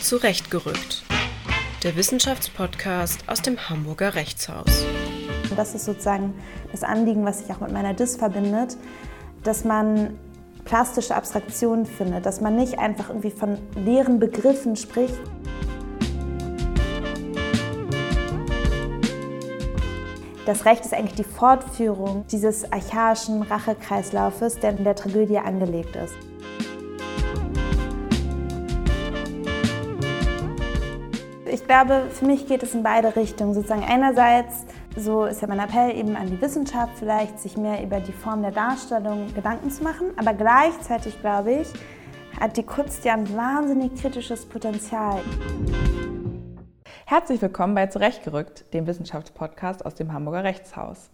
Zurechtgerückt. Der Wissenschaftspodcast aus dem Hamburger Rechtshaus. Das ist sozusagen das Anliegen, was sich auch mit meiner DIS verbindet, dass man plastische Abstraktionen findet, dass man nicht einfach irgendwie von leeren Begriffen spricht. Das Recht ist eigentlich die Fortführung dieses archaischen Rachekreislaufes, der in der Tragödie angelegt ist. Glaube, für mich geht es in beide Richtungen. Sozusagen einerseits, so ist ja mein Appell eben an die Wissenschaft, vielleicht sich mehr über die Form der Darstellung Gedanken zu machen. Aber gleichzeitig, glaube ich, hat die Kunst ja ein wahnsinnig kritisches Potenzial. Herzlich willkommen bei Zurechtgerückt, dem Wissenschaftspodcast aus dem Hamburger Rechtshaus.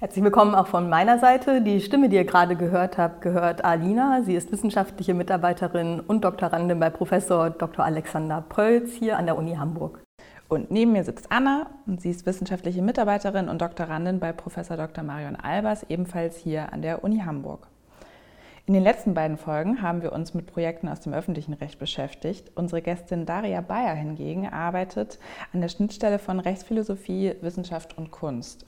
Herzlich willkommen auch von meiner Seite. Die Stimme, die ihr gerade gehört habt, gehört Alina. Sie ist wissenschaftliche Mitarbeiterin und Doktorandin bei Professor Dr. Alexander Prölz hier an der Uni Hamburg. Und neben mir sitzt Anna und sie ist wissenschaftliche Mitarbeiterin und Doktorandin bei Professor Dr. Marion Albers, ebenfalls hier an der Uni Hamburg. In den letzten beiden Folgen haben wir uns mit Projekten aus dem öffentlichen Recht beschäftigt. Unsere Gästin Daria Bayer hingegen arbeitet an der Schnittstelle von Rechtsphilosophie, Wissenschaft und Kunst.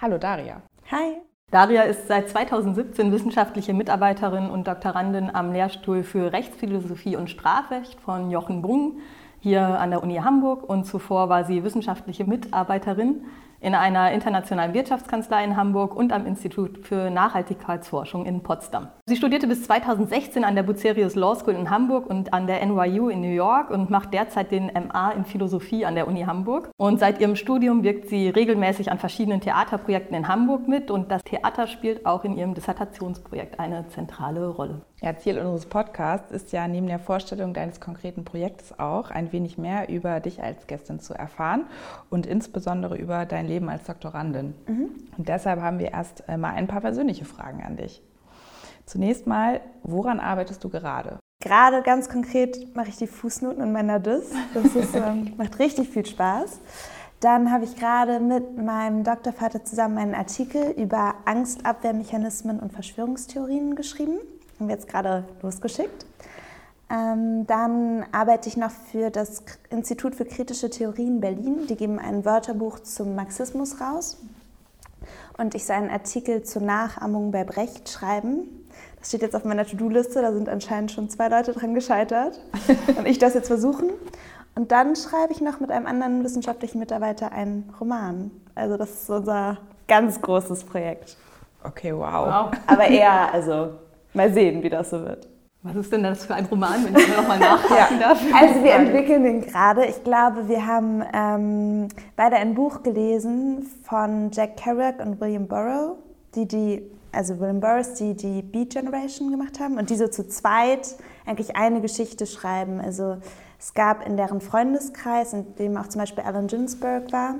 Hallo Daria. Hi. Daria ist seit 2017 wissenschaftliche Mitarbeiterin und Doktorandin am Lehrstuhl für Rechtsphilosophie und Strafrecht von Jochen Brung hier an der Uni Hamburg und zuvor war sie wissenschaftliche Mitarbeiterin in einer internationalen Wirtschaftskanzlei in Hamburg und am Institut für Nachhaltigkeitsforschung in Potsdam. Sie studierte bis 2016 an der Bucerius Law School in Hamburg und an der NYU in New York und macht derzeit den MA in Philosophie an der Uni Hamburg. Und seit ihrem Studium wirkt sie regelmäßig an verschiedenen Theaterprojekten in Hamburg mit und das Theater spielt auch in ihrem Dissertationsprojekt eine zentrale Rolle. Ja, Ziel unseres Podcasts ist ja neben der Vorstellung deines konkreten Projektes auch, ein wenig mehr über dich als Gästin zu erfahren und insbesondere über dein Leben als Doktorandin. Mhm. Und deshalb haben wir erst mal ein paar persönliche Fragen an dich. Zunächst mal, woran arbeitest du gerade? Gerade ganz konkret mache ich die Fußnoten in meiner DIS. Das ist, ähm, macht richtig viel Spaß. Dann habe ich gerade mit meinem Doktorvater zusammen einen Artikel über Angstabwehrmechanismen und Verschwörungstheorien geschrieben haben wir jetzt gerade losgeschickt. Ähm, dann arbeite ich noch für das Institut für kritische Theorien Berlin. Die geben ein Wörterbuch zum Marxismus raus. Und ich soll einen Artikel zur Nachahmung bei Brecht schreiben. Das steht jetzt auf meiner To-Do-Liste, da sind anscheinend schon zwei Leute dran gescheitert. Und ich das jetzt versuchen. Und dann schreibe ich noch mit einem anderen wissenschaftlichen Mitarbeiter einen Roman. Also das ist unser ganz großes Projekt. Okay, wow. wow. Aber eher, also Mal sehen, wie das so wird. Was ist denn das für ein Roman, wenn ich nochmal nachhaken ja. darf? Also wir entwickeln den gerade. Ich glaube, wir haben ähm, beide ein Buch gelesen von Jack Kerouac und William Burroughs, die die, also William Burroughs, die die Beat Generation gemacht haben und die so zu zweit eigentlich eine Geschichte schreiben. Also es gab in deren Freundeskreis, in dem auch zum Beispiel Allen Ginsberg war,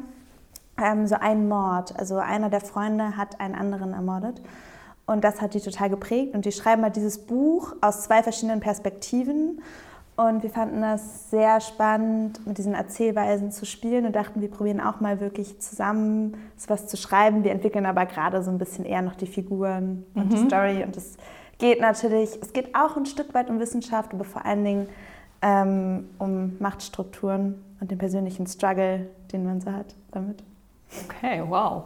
ähm, so einen Mord. Also einer der Freunde hat einen anderen ermordet. Und das hat die total geprägt. Und die schreiben halt dieses Buch aus zwei verschiedenen Perspektiven. Und wir fanden das sehr spannend, mit diesen Erzählweisen zu spielen und dachten, wir probieren auch mal wirklich zusammen was zu schreiben. Wir entwickeln aber gerade so ein bisschen eher noch die Figuren und mhm. die Story. Und es geht natürlich, es geht auch ein Stück weit um Wissenschaft, aber vor allen Dingen ähm, um Machtstrukturen und den persönlichen Struggle, den man so hat damit. Okay, wow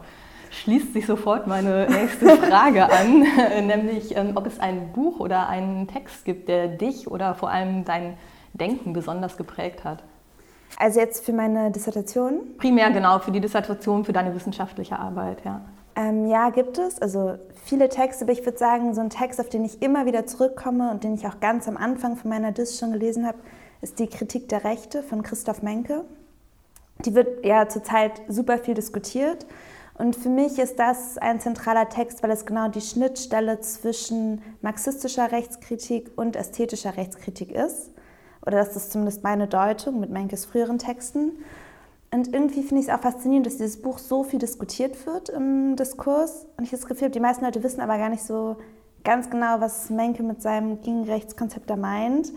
schließt sich sofort meine nächste Frage an, nämlich ähm, ob es ein Buch oder einen Text gibt, der dich oder vor allem dein Denken besonders geprägt hat. Also jetzt für meine Dissertation? Primär genau, für die Dissertation, für deine wissenschaftliche Arbeit, ja. Ähm, ja, gibt es. Also viele Texte, aber ich würde sagen, so ein Text, auf den ich immer wieder zurückkomme und den ich auch ganz am Anfang von meiner Diss schon gelesen habe, ist die Kritik der Rechte von Christoph Menke. Die wird ja zurzeit super viel diskutiert. Und für mich ist das ein zentraler Text, weil es genau die Schnittstelle zwischen marxistischer Rechtskritik und ästhetischer Rechtskritik ist. Oder das ist zumindest meine Deutung mit Menkes früheren Texten. Und irgendwie finde ich es auch faszinierend, dass dieses Buch so viel diskutiert wird im Diskurs. Und ich habe das Gefühl, die meisten Leute wissen aber gar nicht so ganz genau, was Menke mit seinem Gegenrechtskonzept da meint.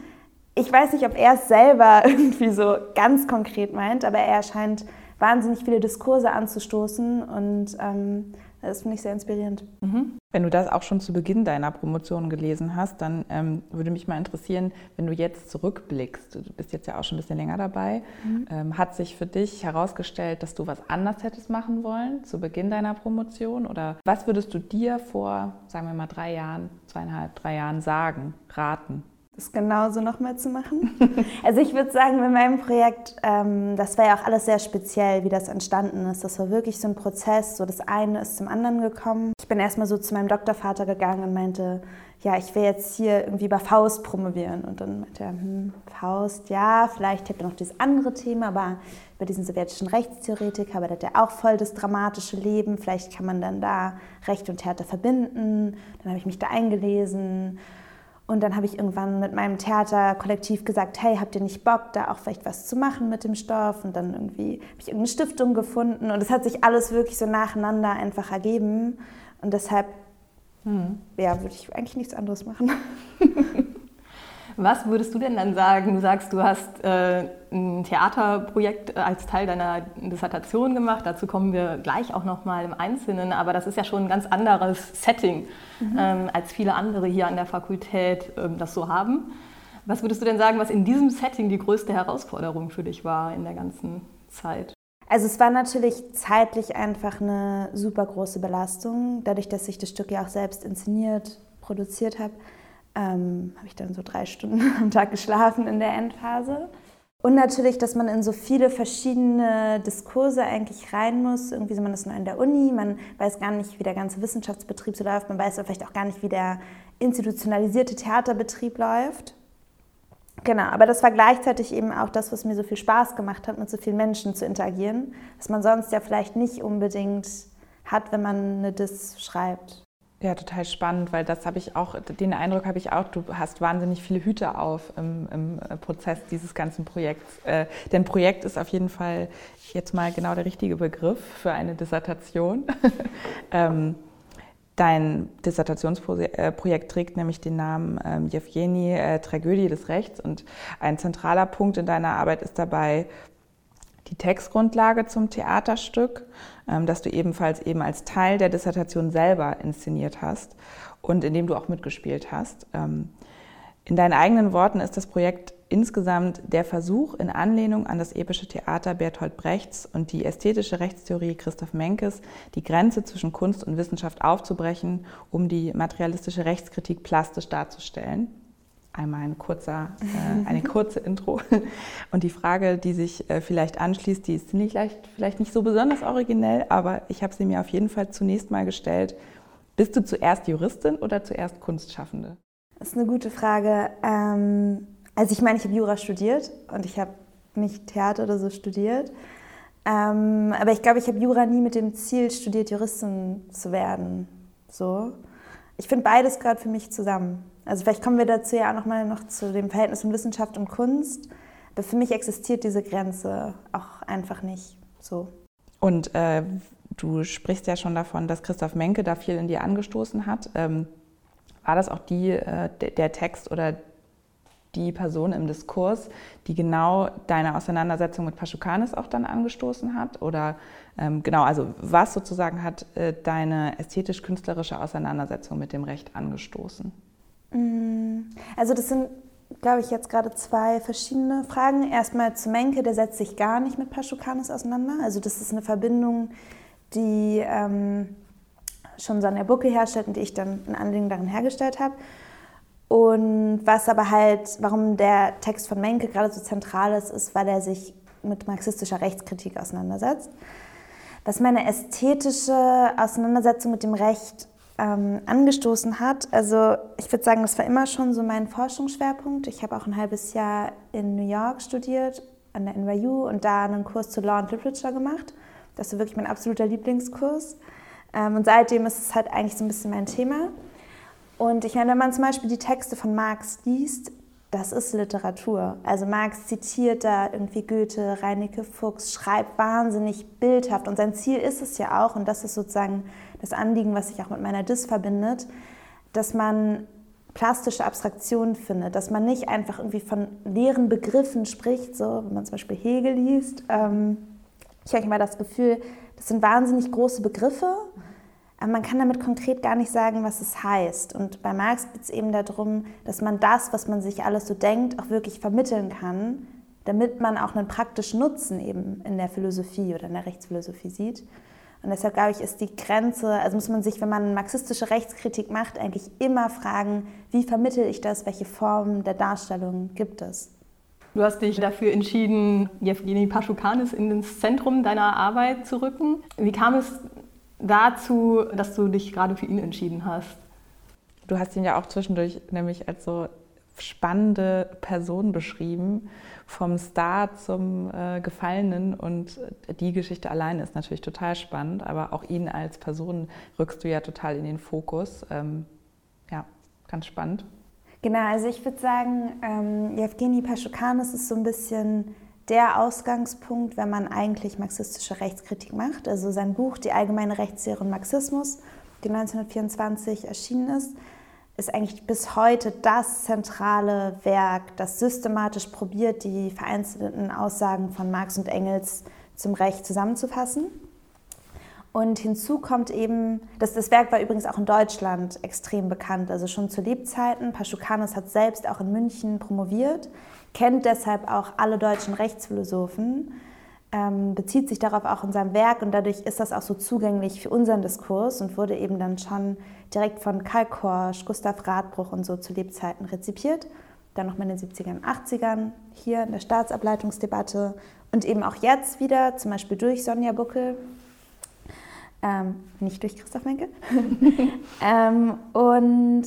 Ich weiß nicht, ob er es selber irgendwie so ganz konkret meint, aber er scheint wahnsinnig viele Diskurse anzustoßen und ähm, Das finde ich sehr inspirierend. Mhm. Wenn du das auch schon zu Beginn deiner Promotion gelesen hast, dann ähm, würde mich mal interessieren, wenn du jetzt zurückblickst, du bist jetzt ja auch schon ein bisschen länger dabei, mhm. ähm, hat sich für dich herausgestellt, dass du was anders hättest machen wollen zu Beginn deiner Promotion? Oder was würdest du dir vor, sagen wir mal, drei Jahren, zweieinhalb, drei Jahren sagen, raten? Das genauso nochmal zu machen. also ich würde sagen, mit meinem Projekt, ähm, das war ja auch alles sehr speziell, wie das entstanden ist. Das war wirklich so ein Prozess, so das eine ist zum anderen gekommen. Ich bin erstmal so zu meinem Doktorvater gegangen und meinte, ja, ich will jetzt hier irgendwie bei Faust promovieren. Und dann meinte er, hm, Faust, ja, vielleicht hätte er noch dieses andere Thema, aber über diesen sowjetischen Rechtstheoretiker, aber der hat ja auch voll das dramatische Leben, vielleicht kann man dann da Recht und Theater verbinden. Dann habe ich mich da eingelesen und dann habe ich irgendwann mit meinem Theaterkollektiv gesagt, hey, habt ihr nicht Bock, da auch vielleicht was zu machen mit dem Stoff? Und dann irgendwie habe ich irgendeine Stiftung gefunden und es hat sich alles wirklich so nacheinander einfach ergeben. Und deshalb, hm. ja, würde ich eigentlich nichts anderes machen. Was würdest du denn dann sagen? Du sagst, du hast äh, ein Theaterprojekt als Teil deiner Dissertation gemacht. Dazu kommen wir gleich auch noch mal im Einzelnen. Aber das ist ja schon ein ganz anderes Setting, mhm. ähm, als viele andere hier an der Fakultät ähm, das so haben. Was würdest du denn sagen, was in diesem Setting die größte Herausforderung für dich war in der ganzen Zeit? Also es war natürlich zeitlich einfach eine super große Belastung, dadurch, dass ich das Stück ja auch selbst inszeniert, produziert habe ähm, habe ich dann so drei Stunden am Tag geschlafen in der Endphase. Und natürlich, dass man in so viele verschiedene Diskurse eigentlich rein muss. Irgendwie so, man ist nur in der Uni, man weiß gar nicht, wie der ganze Wissenschaftsbetrieb so läuft, man weiß vielleicht auch gar nicht, wie der institutionalisierte Theaterbetrieb läuft. Genau, aber das war gleichzeitig eben auch das, was mir so viel Spaß gemacht hat, mit so vielen Menschen zu interagieren, was man sonst ja vielleicht nicht unbedingt hat, wenn man eine Diss schreibt. Ja, total spannend, weil das habe ich auch, den Eindruck habe ich auch, du hast wahnsinnig viele Hüte auf im, im äh, Prozess dieses ganzen Projekts. Äh, denn Projekt ist auf jeden Fall jetzt mal genau der richtige Begriff für eine Dissertation. ähm, dein Dissertationsprojekt trägt nämlich den Namen ähm, Jewgeni, äh, Tragödie des Rechts und ein zentraler Punkt in deiner Arbeit ist dabei die Textgrundlage zum Theaterstück, ähm, das du ebenfalls eben als Teil der Dissertation selber inszeniert hast und in dem du auch mitgespielt hast. Ähm, in deinen eigenen Worten ist das Projekt insgesamt der Versuch, in Anlehnung an das epische Theater Bertolt Brechts und die ästhetische Rechtstheorie Christoph Menkes die Grenze zwischen Kunst und Wissenschaft aufzubrechen, um die materialistische Rechtskritik plastisch darzustellen einmal ein kurzer, äh, eine kurze Intro. Und die Frage, die sich äh, vielleicht anschließt, die ist vielleicht, vielleicht nicht so besonders originell, aber ich habe sie mir auf jeden Fall zunächst mal gestellt. Bist du zuerst Juristin oder zuerst Kunstschaffende? Das ist eine gute Frage. Ähm, also ich meine, ich habe Jura studiert und ich habe nicht Theater oder so studiert. Ähm, aber ich glaube, ich habe Jura nie mit dem Ziel studiert, Juristin zu werden. So. Ich finde beides gehört für mich zusammen. Also vielleicht kommen wir dazu ja auch nochmal noch zu dem Verhältnis von Wissenschaft und Kunst. Aber für mich existiert diese Grenze auch einfach nicht so. Und äh, du sprichst ja schon davon, dass Christoph Menke da viel in dir angestoßen hat. Ähm, war das auch die, äh, der Text oder die Person im Diskurs, die genau deine Auseinandersetzung mit Paschukanis auch dann angestoßen hat? Oder ähm, genau, also was sozusagen hat äh, deine ästhetisch-künstlerische Auseinandersetzung mit dem Recht angestoßen? Mm, also das sind, glaube ich, jetzt gerade zwei verschiedene Fragen. Erstmal zu Menke, der setzt sich gar nicht mit Paschukanis auseinander. Also das ist eine Verbindung, die ähm, schon Sonja Bucke herstellt und die ich dann ein Anliegen darin hergestellt habe. Und was aber halt, warum der Text von Menke gerade so zentral ist, ist, weil er sich mit marxistischer Rechtskritik auseinandersetzt. Was meine ästhetische Auseinandersetzung mit dem Recht ähm, angestoßen hat. Also ich würde sagen, das war immer schon so mein Forschungsschwerpunkt. Ich habe auch ein halbes Jahr in New York studiert, an der NYU und da einen Kurs zu Law and Literature gemacht. Das ist wirklich mein absoluter Lieblingskurs. Ähm, und seitdem ist es halt eigentlich so ein bisschen mein Thema. Und ich meine, wenn man zum Beispiel die Texte von Marx liest, das ist Literatur. Also Marx zitiert da irgendwie Goethe, Reinecke Fuchs, schreibt wahnsinnig bildhaft. Und sein Ziel ist es ja auch, und das ist sozusagen das Anliegen, was sich auch mit meiner Dis verbindet, dass man plastische Abstraktionen findet, dass man nicht einfach irgendwie von leeren Begriffen spricht, so wenn man zum Beispiel Hegel liest. Ähm, ich habe immer das Gefühl, das sind wahnsinnig große Begriffe, aber man kann damit konkret gar nicht sagen, was es heißt. Und bei Marx geht es eben darum, dass man das, was man sich alles so denkt, auch wirklich vermitteln kann, damit man auch einen praktischen Nutzen eben in der Philosophie oder in der Rechtsphilosophie sieht. Und deshalb glaube ich, ist die Grenze, also muss man sich, wenn man marxistische Rechtskritik macht, eigentlich immer fragen, wie vermittel ich das, welche Formen der Darstellung gibt es. Du hast dich dafür entschieden, Jewgeni Paschukanis in das Zentrum deiner Arbeit zu rücken. Wie kam es dazu, dass du dich gerade für ihn entschieden hast? Du hast ihn ja auch zwischendurch nämlich als so spannende Person beschrieben, vom Star zum äh, Gefallenen. Und die Geschichte allein ist natürlich total spannend, aber auch ihn als Person rückst du ja total in den Fokus. Ähm, ja, ganz spannend. Genau, also ich würde sagen, ähm, Jewgeni Paschukanis ist so ein bisschen der Ausgangspunkt, wenn man eigentlich marxistische Rechtskritik macht. Also sein Buch Die allgemeine Rechtslehre und Marxismus, die 1924 erschienen ist, ist eigentlich bis heute das zentrale Werk, das systematisch probiert, die vereinzelten Aussagen von Marx und Engels zum Recht zusammenzufassen. Und hinzu kommt eben, dass das Werk war übrigens auch in Deutschland extrem bekannt, also schon zu Lebzeiten. Paschukanis hat selbst auch in München promoviert kennt deshalb auch alle deutschen Rechtsphilosophen, ähm, bezieht sich darauf auch in seinem Werk und dadurch ist das auch so zugänglich für unseren Diskurs und wurde eben dann schon direkt von Karl Korsch, Gustav Radbruch und so zu Lebzeiten rezipiert. Dann nochmal in den 70ern, 80ern hier in der Staatsableitungsdebatte und eben auch jetzt wieder, zum Beispiel durch Sonja Buckel, ähm, nicht durch Christoph Menke. ähm, und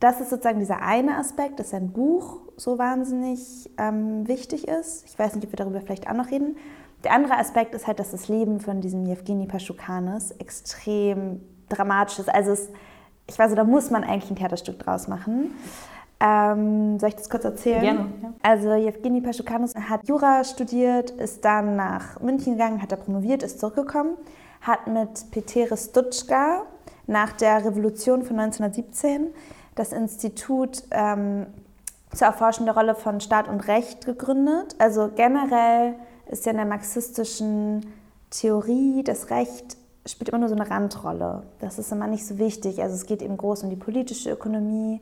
das ist sozusagen dieser eine Aspekt, dass ein Buch so wahnsinnig ähm, wichtig ist. Ich weiß nicht, ob wir darüber vielleicht auch noch reden. Der andere Aspekt ist halt, dass das Leben von diesem Jewgeni Paschukanis extrem dramatisch ist. Also es, ich weiß, da muss man eigentlich ein Theaterstück draus machen. Ähm, soll ich das kurz erzählen? Gerne. Ja. Also Jewgeni Paschukanis hat Jura studiert, ist dann nach München gegangen, hat da promoviert, ist zurückgekommen, hat mit Petere Stutschka nach der Revolution von 1917 das Institut ähm, zur Erforschung der Rolle von Staat und Recht gegründet. Also generell ist ja in der marxistischen Theorie das Recht spielt immer nur so eine Randrolle. Das ist immer nicht so wichtig. Also es geht eben groß um die politische Ökonomie.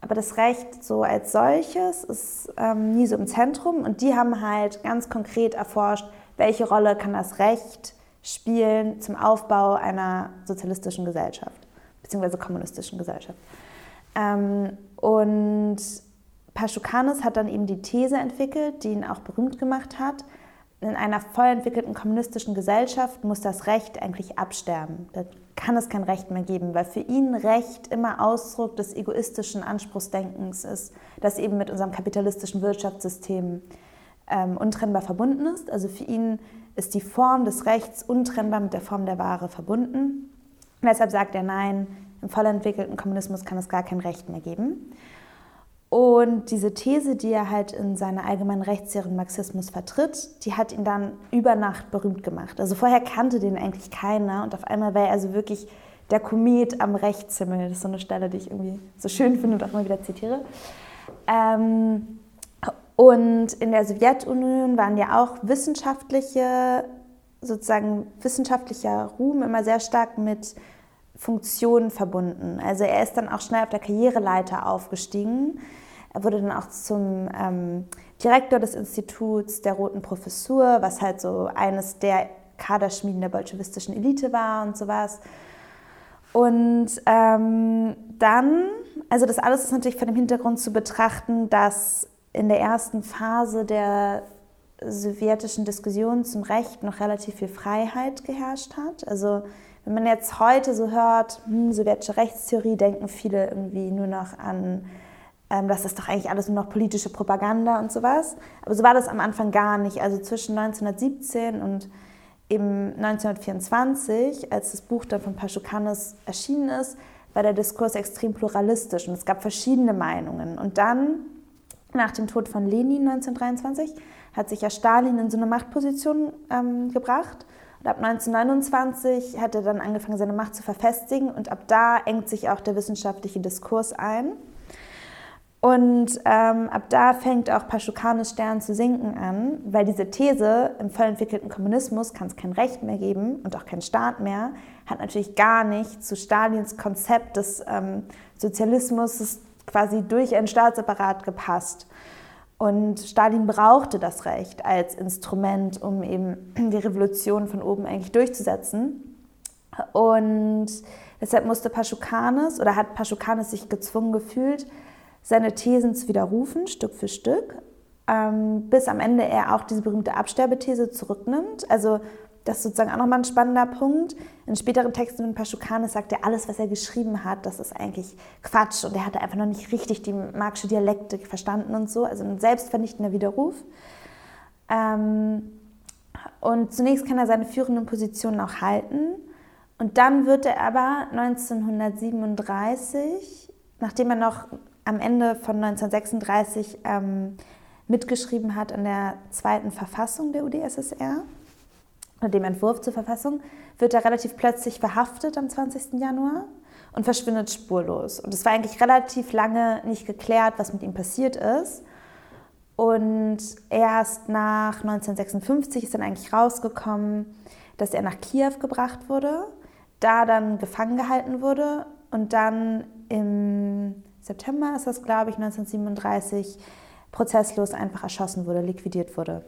Aber das Recht so als solches ist ähm, nie so im Zentrum. Und die haben halt ganz konkret erforscht, welche Rolle kann das Recht spielen zum Aufbau einer sozialistischen Gesellschaft, beziehungsweise kommunistischen Gesellschaft. Ähm, und Paschukanis hat dann eben die These entwickelt, die ihn auch berühmt gemacht hat. In einer voll entwickelten kommunistischen Gesellschaft muss das Recht eigentlich absterben. Da kann es kein Recht mehr geben, weil für ihn Recht immer Ausdruck des egoistischen Anspruchsdenkens ist, das eben mit unserem kapitalistischen Wirtschaftssystem ähm, untrennbar verbunden ist. Also für ihn ist die Form des Rechts untrennbar mit der Form der Ware verbunden. Und deshalb sagt er, nein, im voll entwickelten Kommunismus kann es gar kein Recht mehr geben. Und diese These, die er halt in seiner allgemeinen Rechtslehre und Marxismus vertritt, die hat ihn dann über Nacht berühmt gemacht. Also vorher kannte den eigentlich keiner und auf einmal war er also wirklich der Komet am Rechtshimmel. Das ist so eine Stelle, die ich irgendwie so schön finde und auch immer wieder zitiere. Ähm, und in der Sowjetunion waren ja auch wissenschaftliche, sozusagen wissenschaftlicher Ruhm immer sehr stark mit Funktionen verbunden. Also er ist dann auch schnell auf der Karriereleiter aufgestiegen. Er wurde dann auch zum ähm, Direktor des Instituts der Roten Professur, was halt so eines der Kaderschmieden der bolschewistischen Elite war und sowas. Und ähm, dann, also das alles ist natürlich vor dem Hintergrund zu betrachten, dass in der ersten Phase der sowjetischen Diskussion zum Recht noch relativ viel Freiheit geherrscht hat. Also wenn man jetzt heute so hört, hm, sowjetische Rechtstheorie, denken viele irgendwie nur noch an, ähm, das ist doch eigentlich alles nur noch politische Propaganda und sowas. Aber so war das am Anfang gar nicht. Also zwischen 1917 und eben 1924, als das Buch dann von Paschukanis erschienen ist, war der Diskurs extrem pluralistisch und es gab verschiedene Meinungen. Und dann, nach dem Tod von Lenin 1923, hat sich ja Stalin in so eine Machtposition ähm, gebracht und ab 1929 hat er dann angefangen, seine Macht zu verfestigen und ab da engt sich auch der wissenschaftliche Diskurs ein. Und ähm, ab da fängt auch Paschukanes Stern zu sinken an, weil diese These, im voll entwickelten Kommunismus kann es kein Recht mehr geben und auch keinen Staat mehr, hat natürlich gar nicht zu Stalins Konzept des ähm, Sozialismus quasi durch einen Staatsapparat gepasst. Und Stalin brauchte das Recht als Instrument, um eben die Revolution von oben eigentlich durchzusetzen. Und deshalb musste Paschukanes oder hat Paschukanes sich gezwungen gefühlt, seine Thesen zu widerrufen, Stück für Stück, ähm, bis am Ende er auch diese berühmte Absterbethese zurücknimmt. Also das ist sozusagen auch nochmal ein spannender Punkt. In späteren Texten von Paschukanes sagt er, alles, was er geschrieben hat, das ist eigentlich Quatsch. Und er hatte einfach noch nicht richtig die marxische Dialektik verstanden und so. Also ein selbstvernichtender Widerruf. Ähm, und zunächst kann er seine führenden Positionen auch halten. Und dann wird er aber 1937, nachdem er noch am Ende von 1936 ähm, mitgeschrieben hat an der zweiten Verfassung der UdSSR, dem Entwurf zur Verfassung, wird er relativ plötzlich verhaftet am 20. Januar und verschwindet spurlos. Und es war eigentlich relativ lange nicht geklärt, was mit ihm passiert ist. Und erst nach 1956 ist dann eigentlich rausgekommen, dass er nach Kiew gebracht wurde, da dann gefangen gehalten wurde und dann im September ist das, glaube ich, 1937 prozesslos einfach erschossen wurde, liquidiert wurde.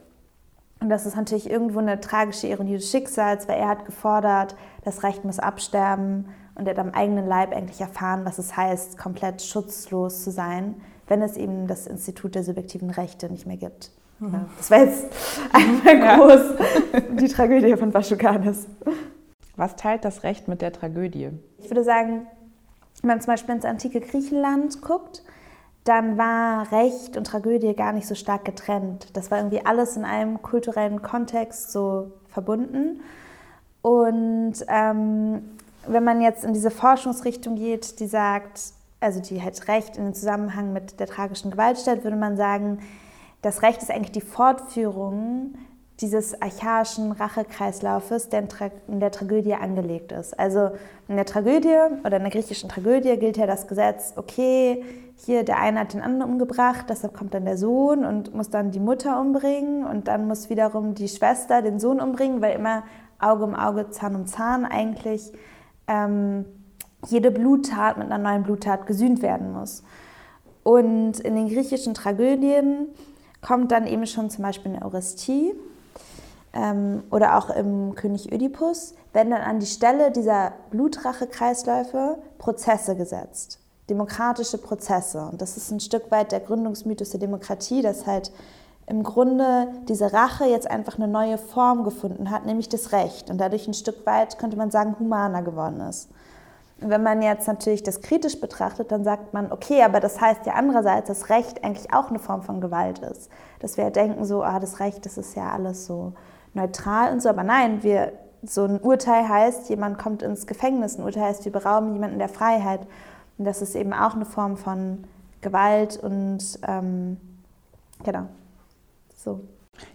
Und das ist natürlich irgendwo eine tragische Ironie des Schicksals, weil er hat gefordert, das Recht muss absterben und er hat am eigenen Leib eigentlich erfahren, was es heißt, komplett schutzlos zu sein, wenn es eben das Institut der subjektiven Rechte nicht mehr gibt. Mhm. Das war jetzt einmal ja. groß die Tragödie von Vaschukanis. Was teilt das Recht mit der Tragödie? Ich würde sagen, wenn man zum Beispiel ins antike Griechenland guckt, dann war Recht und Tragödie gar nicht so stark getrennt. Das war irgendwie alles in einem kulturellen Kontext so verbunden. Und ähm, wenn man jetzt in diese Forschungsrichtung geht, die sagt, also die halt Recht in den Zusammenhang mit der tragischen Gewalt stellt, würde man sagen, das Recht ist eigentlich die Fortführung dieses archaischen Rachekreislaufes, der in, der Tragödie angelegt ist. Also in der Tragödie oder in der griechischen Tragödie gilt ja das Gesetz, okay, hier der eine hat den anderen umgebracht, deshalb kommt dann der Sohn und muss dann die Mutter umbringen und dann muss wiederum die Schwester den Sohn umbringen, weil immer Auge um Auge, Zahn um Zahn eigentlich ähm, jede Bluttat mit einer neuen Bluttat gesühnt werden muss. Und in den griechischen Tragödien kommt dann eben schon zum Beispiel eine Euristie, ähm, oder auch im König Ödipus, werden dann an die Stelle dieser Blutrache-Kreisläufe Prozesse gesetzt, demokratische Prozesse. Und das ist ein Stück weit der Gründungsmythos der Demokratie, dass halt im Grunde diese Rache jetzt einfach eine neue Form gefunden hat, nämlich das Recht und dadurch ein Stück weit, könnte man sagen, humaner geworden ist. Und wenn man jetzt natürlich das kritisch betrachtet, dann sagt man, okay, aber das heißt ja andererseits, dass Recht eigentlich auch eine Form von Gewalt ist. Dass wir ja denken so, ah, das Recht, das ist ja alles so neutral und so. Aber nein, wir, so ein Urteil heißt, jemand kommt ins Gefängnis. Ein Urteil heißt, wir berauben jemanden der Freiheit. Und das ist eben auch eine Form von Gewalt und ähm, genau. So.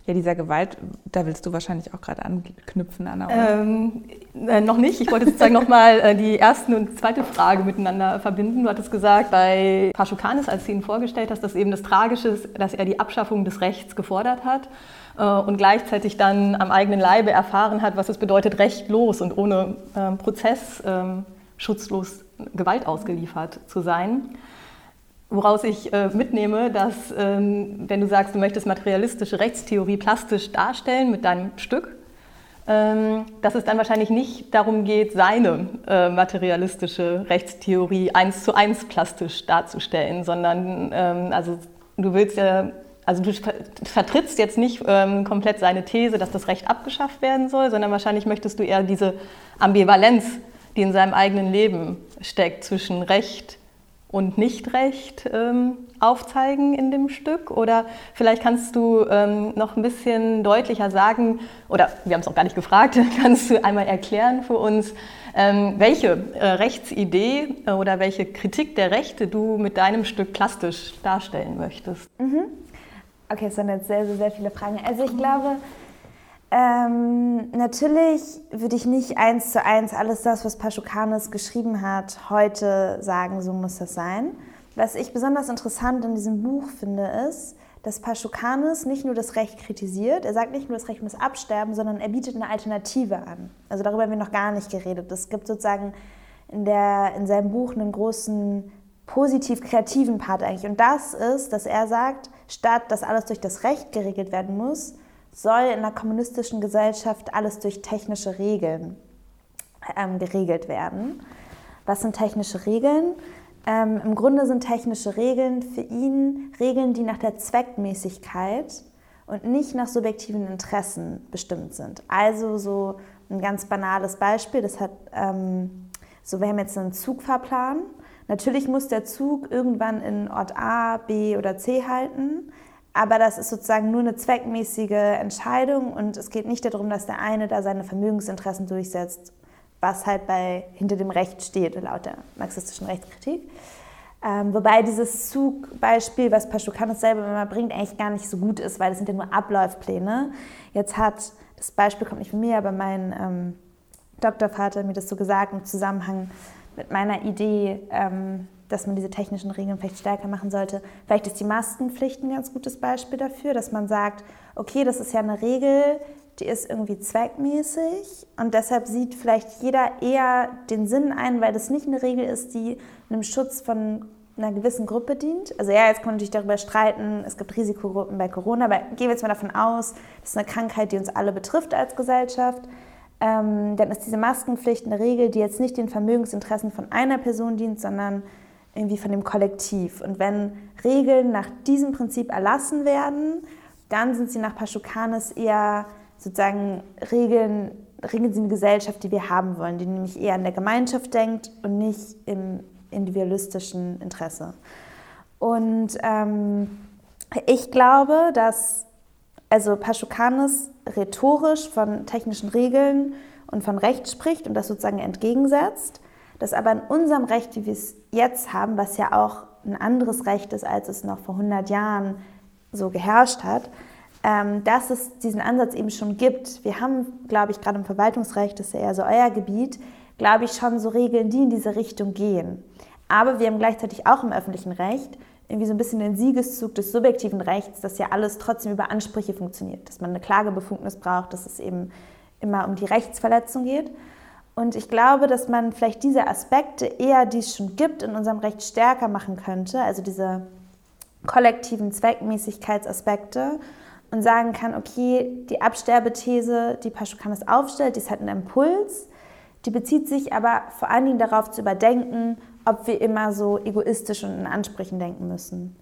Ja, dieser Gewalt, da willst du wahrscheinlich auch gerade anknüpfen, Anna. Ähm, äh, noch nicht. Ich wollte sozusagen nochmal äh, die erste und zweite Frage miteinander verbinden. Du hattest gesagt, bei Paschukanis, als du ihn vorgestellt hast, dass eben das Tragische ist, dass er die Abschaffung des Rechts gefordert hat. Äh, und gleichzeitig dann am eigenen Leibe erfahren hat, was es bedeutet, rechtlos und ohne ähm, Prozess ähm, schutzlos Gewalt ausgeliefert zu sein. Woraus ich äh, mitnehme, dass ähm, wenn du sagst, du möchtest materialistische Rechtstheorie plastisch darstellen mit deinem Stück, dass es dann wahrscheinlich nicht darum geht, seine äh, materialistische Rechtstheorie eins zu eins plastisch darzustellen, sondern also du willst ja also du vertrittst jetzt nicht ähm, komplett seine These, dass das Recht abgeschafft werden soll, sondern wahrscheinlich möchtest du eher diese Ambivalenz, die in seinem eigenen Leben steckt, zwischen Recht und Nichtrecht ähm, aufzeigen in dem Stück. Oder vielleicht kannst du ähm, noch ein bisschen deutlicher sagen, oder wir haben es auch gar nicht gefragt, kannst du einmal erklären für uns, ähm, welche äh, Rechtsidee äh, oder welche Kritik der Rechte du mit deinem Stück plastisch darstellen möchtest. Mhm. Okay, es sind jetzt sehr, sehr, sehr viele Fragen. Also ich glaube, ähm, natürlich würde ich nicht eins zu eins alles das, was Paschukanis geschrieben hat, heute sagen, so muss das sein. Was ich besonders interessant in diesem Buch finde, ist, dass Paschukanis nicht nur das Recht kritisiert, er sagt nicht nur, das Recht muss absterben, sondern er bietet eine Alternative an. Also darüber haben wir noch gar nicht geredet. Es gibt sozusagen in, der, in seinem Buch einen großen positiv-kreativen Part eigentlich. Und das ist, dass er sagt, statt dass alles durch das Recht geregelt werden muss, soll in einer kommunistischen Gesellschaft alles durch technische Regeln ähm, geregelt werden. Was sind technische Regeln? Ähm, Im Grunde sind technische Regeln für ihn Regeln, die nach der Zweckmäßigkeit und nicht nach subjektiven Interessen bestimmt sind. Also so ein ganz banales Beispiel, das hat, ähm, so wir haben jetzt einen Zugfahrplan. Natürlich muss der Zug irgendwann in Ort A, B oder C halten, aber das ist sozusagen nur eine zweckmäßige Entscheidung und es geht nicht darum, dass der eine da seine Vermögensinteressen durchsetzt was halt bei hinter dem Recht steht, laut der marxistischen Rechtskritik. Ähm, wobei dieses Zugbeispiel, was Paschukanis selber immer bringt, eigentlich gar nicht so gut ist, weil das sind ja nur Abläufpläne. Jetzt hat, das Beispiel kommt nicht von mir, aber mein ähm, Doktorvater mir das so gesagt im Zusammenhang mit meiner Idee, ähm, dass man diese technischen Regeln vielleicht stärker machen sollte. Vielleicht ist die Maskenpflicht ein ganz gutes Beispiel dafür, dass man sagt, okay, das ist ja eine Regel, die ist irgendwie zweckmäßig und deshalb sieht vielleicht jeder eher den Sinn ein, weil das nicht eine Regel ist, die einem Schutz von einer gewissen Gruppe dient. Also ja, jetzt kann man natürlich darüber streiten, es gibt Risikogruppen bei Corona, aber gehen wir jetzt mal davon aus, das ist eine Krankheit, die uns alle betrifft als Gesellschaft. Ähm, dann ist diese Maskenpflicht eine Regel, die jetzt nicht den Vermögensinteressen von einer Person dient, sondern irgendwie von dem Kollektiv. Und wenn Regeln nach diesem Prinzip erlassen werden, dann sind sie nach Paschukanis eher sozusagen regeln, regeln sie eine Gesellschaft, die wir haben wollen, die nämlich eher an der Gemeinschaft denkt und nicht im individualistischen Interesse. Und ähm, ich glaube, dass also Paschukanis rhetorisch von technischen Regeln und von Recht spricht und das sozusagen entgegensetzt, dass aber in unserem Recht, wie wir es jetzt haben, was ja auch ein anderes Recht ist, als es noch vor 100 Jahren so geherrscht hat, ähm, dass es diesen Ansatz eben schon gibt. Wir haben, glaube ich, gerade im Verwaltungsrecht, das ist ja eher so euer Gebiet, glaube ich, schon so Regeln, die in diese Richtung gehen. Aber wir haben gleichzeitig auch im öffentlichen Recht irgendwie so ein bisschen den Siegeszug des subjektiven Rechts, dass ja alles trotzdem über Ansprüche funktioniert, dass man eine Klagebefugnis braucht, dass es eben immer um die Rechtsverletzung geht. Und ich glaube, dass man vielleicht diese Aspekte eher, die es schon gibt, in unserem Recht stärker machen könnte, also diese kollektiven Zweckmäßigkeitsaspekte und sagen kann, okay, die Absterbethese, die Paschukanis aufstellt, die ist halt ein Impuls, die bezieht sich aber vor allen Dingen darauf zu überdenken, ob wir immer so egoistisch und in Ansprüchen denken müssen.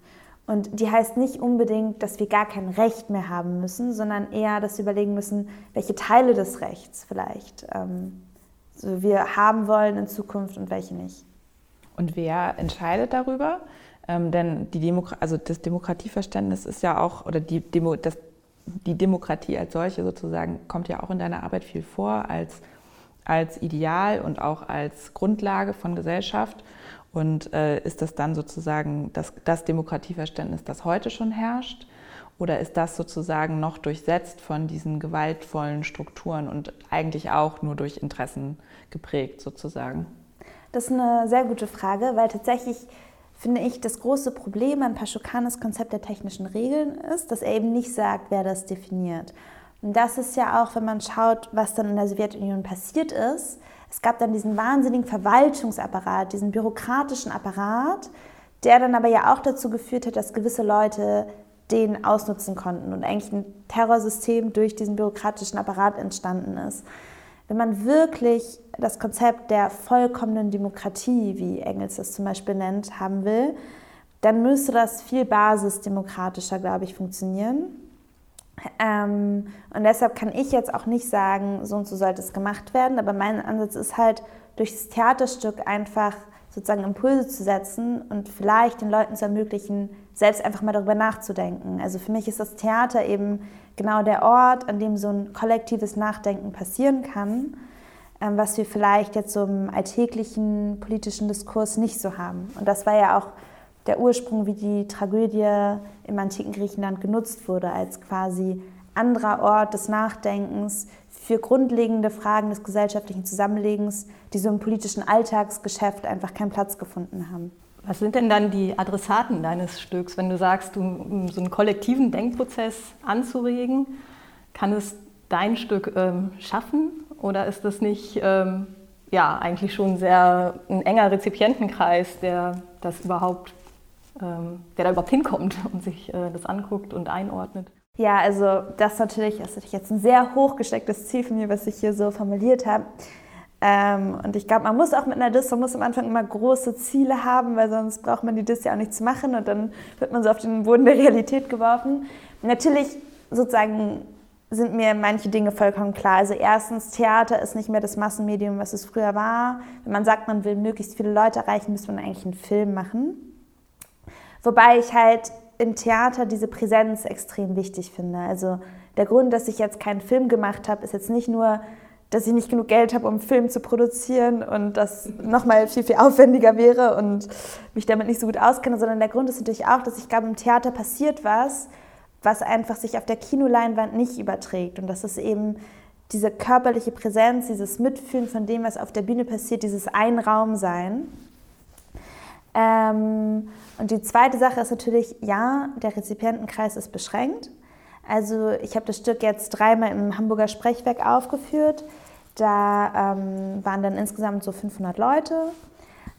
Und die heißt nicht unbedingt, dass wir gar kein Recht mehr haben müssen, sondern eher, dass wir überlegen müssen, welche Teile des Rechts vielleicht ähm, wir haben wollen in Zukunft und welche nicht. Und wer entscheidet darüber? Ähm, denn die Demo also das Demokratieverständnis ist ja auch, oder die, Demo das, die Demokratie als solche sozusagen kommt ja auch in deiner Arbeit viel vor als, als Ideal und auch als Grundlage von Gesellschaft. Und äh, ist das dann sozusagen das, das Demokratieverständnis, das heute schon herrscht? Oder ist das sozusagen noch durchsetzt von diesen gewaltvollen Strukturen und eigentlich auch nur durch Interessen geprägt sozusagen? Das ist eine sehr gute Frage, weil tatsächlich finde ich, das große Problem an Paschukanes Konzept der technischen Regeln ist, dass er eben nicht sagt, wer das definiert. Und das ist ja auch, wenn man schaut, was dann in der Sowjetunion passiert ist. Es gab dann diesen wahnsinnigen Verwaltungsapparat, diesen bürokratischen Apparat, der dann aber ja auch dazu geführt hat, dass gewisse Leute den ausnutzen konnten und eigentlich ein Terrorsystem durch diesen bürokratischen Apparat entstanden ist. Wenn man wirklich das Konzept der vollkommenen Demokratie, wie Engels das zum Beispiel nennt, haben will, dann müsste das viel basisdemokratischer, glaube ich, funktionieren. Ähm, und deshalb kann ich jetzt auch nicht sagen, so und so sollte es gemacht werden, aber mein Ansatz ist halt, durch das Theaterstück einfach sozusagen Impulse zu setzen und vielleicht den Leuten zu ermöglichen, selbst einfach mal darüber nachzudenken. Also für mich ist das Theater eben genau der Ort, an dem so ein kollektives Nachdenken passieren kann, ähm, was wir vielleicht jetzt so im alltäglichen politischen Diskurs nicht so haben. Und das war ja auch der Ursprung, wie die Tragödie im antiken Griechenland genutzt wurde, als quasi anderer Ort des Nachdenkens für grundlegende Fragen des gesellschaftlichen Zusammenlegens, die so im politischen Alltagsgeschäft einfach keinen Platz gefunden haben. Was sind denn dann die Adressaten deines Stücks, wenn du sagst, um so einen kollektiven Denkprozess anzuregen? Kann es dein Stück ähm, schaffen oder ist das nicht ähm, ja, eigentlich schon sehr ein enger Rezipientenkreis, der das überhaupt, ähm, der da überhaupt hinkommt und sich äh, das anguckt und einordnet? Ja, also das natürlich, ist jetzt ein sehr hochgestecktes Ziel von mir, was ich hier so formuliert habe. Ähm, und ich glaube, man muss auch mit einer Diss, man muss am Anfang immer große Ziele haben, weil sonst braucht man die Diss ja auch nicht zu machen und dann wird man so auf den Boden der Realität geworfen. Natürlich sozusagen sind mir manche Dinge vollkommen klar. Also erstens, Theater ist nicht mehr das Massenmedium, was es früher war. Wenn man sagt, man will möglichst viele Leute erreichen, müsste man eigentlich einen Film machen. Wobei ich halt im Theater diese Präsenz extrem wichtig finde. Also der Grund, dass ich jetzt keinen Film gemacht habe, ist jetzt nicht nur, dass ich nicht genug Geld habe, um einen Film zu produzieren und das nochmal viel, viel aufwendiger wäre und mich damit nicht so gut auskenne, sondern der Grund ist natürlich auch, dass ich glaube, im Theater passiert was, was einfach sich auf der Kinoleinwand nicht überträgt. Und das ist eben diese körperliche Präsenz, dieses Mitfühlen von dem, was auf der Bühne passiert, dieses Einraumsein. Ähm, und die zweite Sache ist natürlich, ja, der Rezipientenkreis ist beschränkt. Also ich habe das Stück jetzt dreimal im Hamburger Sprechwerk aufgeführt. Da ähm, waren dann insgesamt so 500 Leute.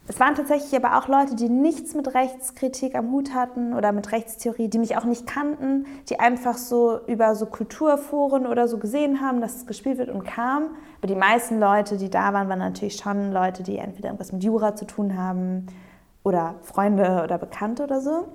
Es waren tatsächlich aber auch Leute, die nichts mit Rechtskritik am Hut hatten oder mit Rechtstheorie, die mich auch nicht kannten, die einfach so über so Kulturforen oder so gesehen haben, dass es gespielt wird und kamen. Aber die meisten Leute, die da waren, waren natürlich schon Leute, die entweder irgendwas mit Jura zu tun haben oder Freunde oder Bekannte oder so.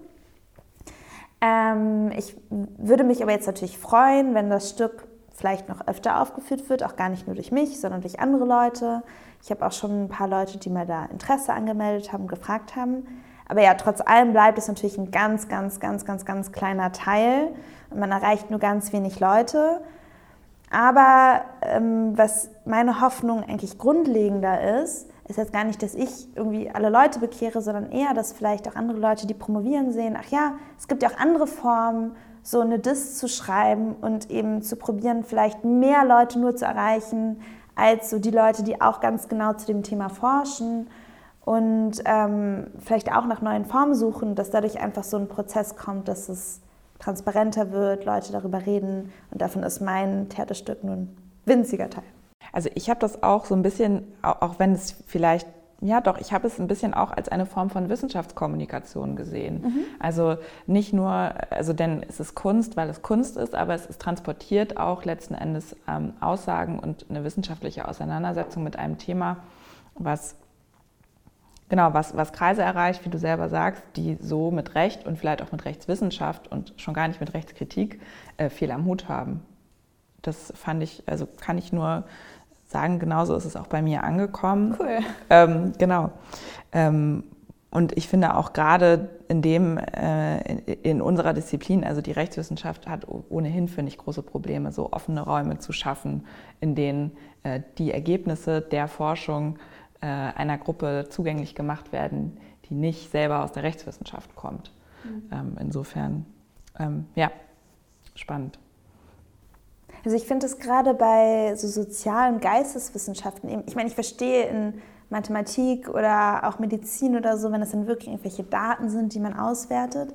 Ähm, ich würde mich aber jetzt natürlich freuen, wenn das Stück vielleicht noch öfter aufgeführt wird, auch gar nicht nur durch mich, sondern durch andere Leute. Ich habe auch schon ein paar Leute, die mir da Interesse angemeldet haben, gefragt haben. Aber ja, trotz allem bleibt es natürlich ein ganz, ganz, ganz, ganz, ganz kleiner Teil und man erreicht nur ganz wenig Leute. Aber ähm, was meine Hoffnung eigentlich grundlegender ist, ist jetzt gar nicht, dass ich irgendwie alle Leute bekehre, sondern eher, dass vielleicht auch andere Leute, die promovieren, sehen, ach ja, es gibt ja auch andere Formen, so eine Diss zu schreiben und eben zu probieren, vielleicht mehr Leute nur zu erreichen, als so die Leute, die auch ganz genau zu dem Thema forschen und ähm, vielleicht auch nach neuen Formen suchen, dass dadurch einfach so ein Prozess kommt, dass es transparenter wird, Leute darüber reden und davon ist mein Theaterstück nun ein winziger Teil. Also ich habe das auch so ein bisschen, auch wenn es vielleicht, ja doch, ich habe es ein bisschen auch als eine Form von Wissenschaftskommunikation gesehen. Mhm. Also nicht nur, also denn es ist Kunst, weil es Kunst ist, aber es ist transportiert auch letzten Endes ähm, Aussagen und eine wissenschaftliche Auseinandersetzung mit einem Thema, was Genau, was, was Kreise erreicht, wie du selber sagst, die so mit Recht und vielleicht auch mit Rechtswissenschaft und schon gar nicht mit Rechtskritik äh, viel am Hut haben. Das fand ich, also kann ich nur sagen, genauso ist es auch bei mir angekommen. Cool. Ähm, genau. Ähm, und ich finde auch gerade in dem, äh, in, in, unserer Disziplin, also die Rechtswissenschaft hat ohnehin, finde ich, große Probleme, so offene Räume zu schaffen, in denen äh, die Ergebnisse der Forschung äh, einer Gruppe zugänglich gemacht werden, die nicht selber aus der Rechtswissenschaft kommt. Mhm. Ähm, insofern, ähm, ja, spannend. Also ich finde es gerade bei so sozialen Geisteswissenschaften, ich meine, ich verstehe in Mathematik oder auch Medizin oder so, wenn es dann wirklich irgendwelche Daten sind, die man auswertet,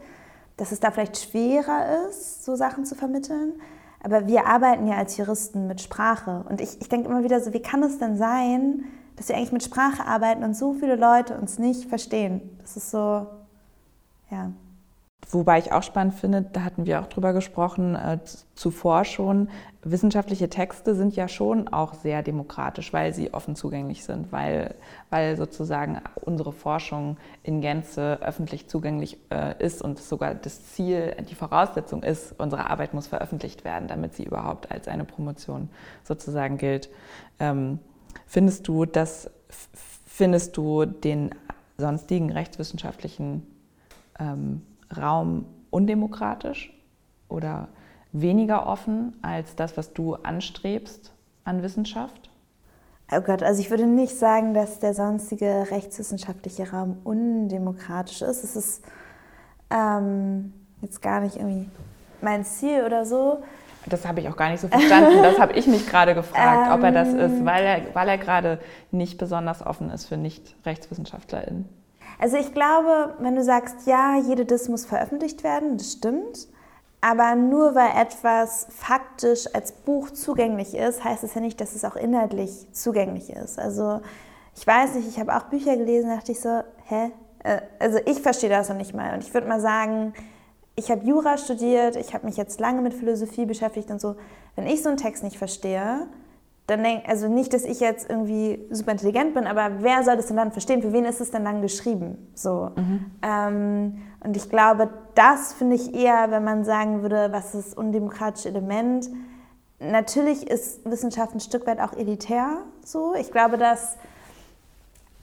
dass es da vielleicht schwerer ist, so Sachen zu vermitteln. Aber wir arbeiten ja als Juristen mit Sprache. Und ich, ich denke immer wieder so, wie kann es denn sein, dass wir eigentlich mit Sprache arbeiten und so viele Leute uns nicht verstehen? Das ist so, ja. Wobei ich auch spannend finde, da hatten wir auch drüber gesprochen, äh, zuvor schon, wissenschaftliche Texte sind ja schon auch sehr demokratisch, weil sie offen zugänglich sind, weil, weil sozusagen unsere Forschung in Gänze öffentlich zugänglich äh, ist und sogar das Ziel, die Voraussetzung ist, unsere Arbeit muss veröffentlicht werden, damit sie überhaupt als eine Promotion sozusagen gilt. Ähm, findest du, dass, findest du den sonstigen rechtswissenschaftlichen ähm, Raum undemokratisch oder weniger offen als das, was du anstrebst an Wissenschaft? Oh Gott, also ich würde nicht sagen, dass der sonstige rechtswissenschaftliche Raum undemokratisch ist. Es ist ähm, jetzt gar nicht irgendwie mein Ziel oder so. Das habe ich auch gar nicht so verstanden. Das habe ich mich gerade gefragt, ob er das ist, weil er, weil er gerade nicht besonders offen ist für Nicht-RechtswissenschaftlerInnen. Also ich glaube, wenn du sagst, ja, jede Diss muss veröffentlicht werden, das stimmt. Aber nur weil etwas faktisch als Buch zugänglich ist, heißt es ja nicht, dass es auch inhaltlich zugänglich ist. Also ich weiß nicht, ich habe auch Bücher gelesen, dachte ich so, hä? Äh, also ich verstehe das noch nicht mal. Und ich würde mal sagen, ich habe Jura studiert, ich habe mich jetzt lange mit Philosophie beschäftigt und so. Wenn ich so einen Text nicht verstehe, dann denke also nicht, dass ich jetzt irgendwie super intelligent bin, aber wer soll das denn dann verstehen? Für wen ist es denn dann geschrieben? So. Mhm. Ähm, und ich glaube, das finde ich eher, wenn man sagen würde, was ist das undemokratische Element? Natürlich ist Wissenschaft ein Stück weit auch elitär. So. Ich glaube, dass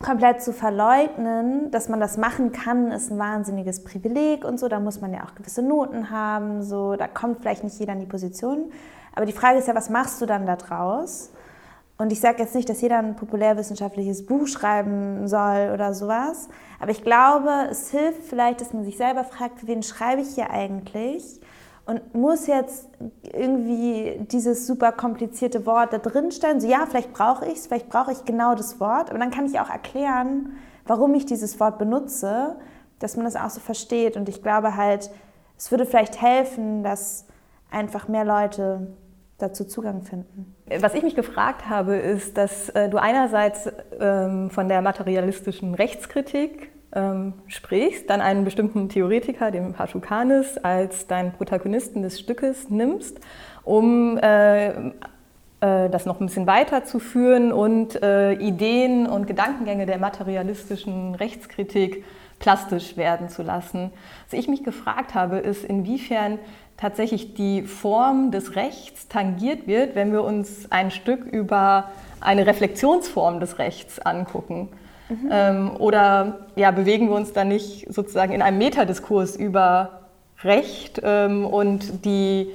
komplett zu verleugnen, dass man das machen kann, ist ein wahnsinniges Privileg und so. Da muss man ja auch gewisse Noten haben. So. Da kommt vielleicht nicht jeder in die Position. Aber die Frage ist ja, was machst du dann da draus? Und ich sage jetzt nicht, dass jeder ein populärwissenschaftliches Buch schreiben soll oder sowas. Aber ich glaube, es hilft vielleicht, dass man sich selber fragt, für wen schreibe ich hier eigentlich? Und muss jetzt irgendwie dieses super komplizierte Wort da drin stellen? So, ja, vielleicht brauche ich es, vielleicht brauche ich genau das Wort. Aber dann kann ich auch erklären, warum ich dieses Wort benutze, dass man das auch so versteht. Und ich glaube halt, es würde vielleicht helfen, dass einfach mehr Leute dazu Zugang finden. Was ich mich gefragt habe, ist, dass äh, du einerseits ähm, von der materialistischen Rechtskritik ähm, sprichst, dann einen bestimmten Theoretiker, den Paschukanis, als deinen Protagonisten des Stückes nimmst, um äh, äh, das noch ein bisschen weiterzuführen und äh, Ideen und Gedankengänge der materialistischen Rechtskritik plastisch werden zu lassen. Was ich mich gefragt habe, ist, inwiefern tatsächlich die Form des Rechts tangiert wird, wenn wir uns ein Stück über eine Reflexionsform des Rechts angucken. Mhm. Ähm, oder ja, bewegen wir uns dann nicht sozusagen in einem Metadiskurs über Recht ähm, und die,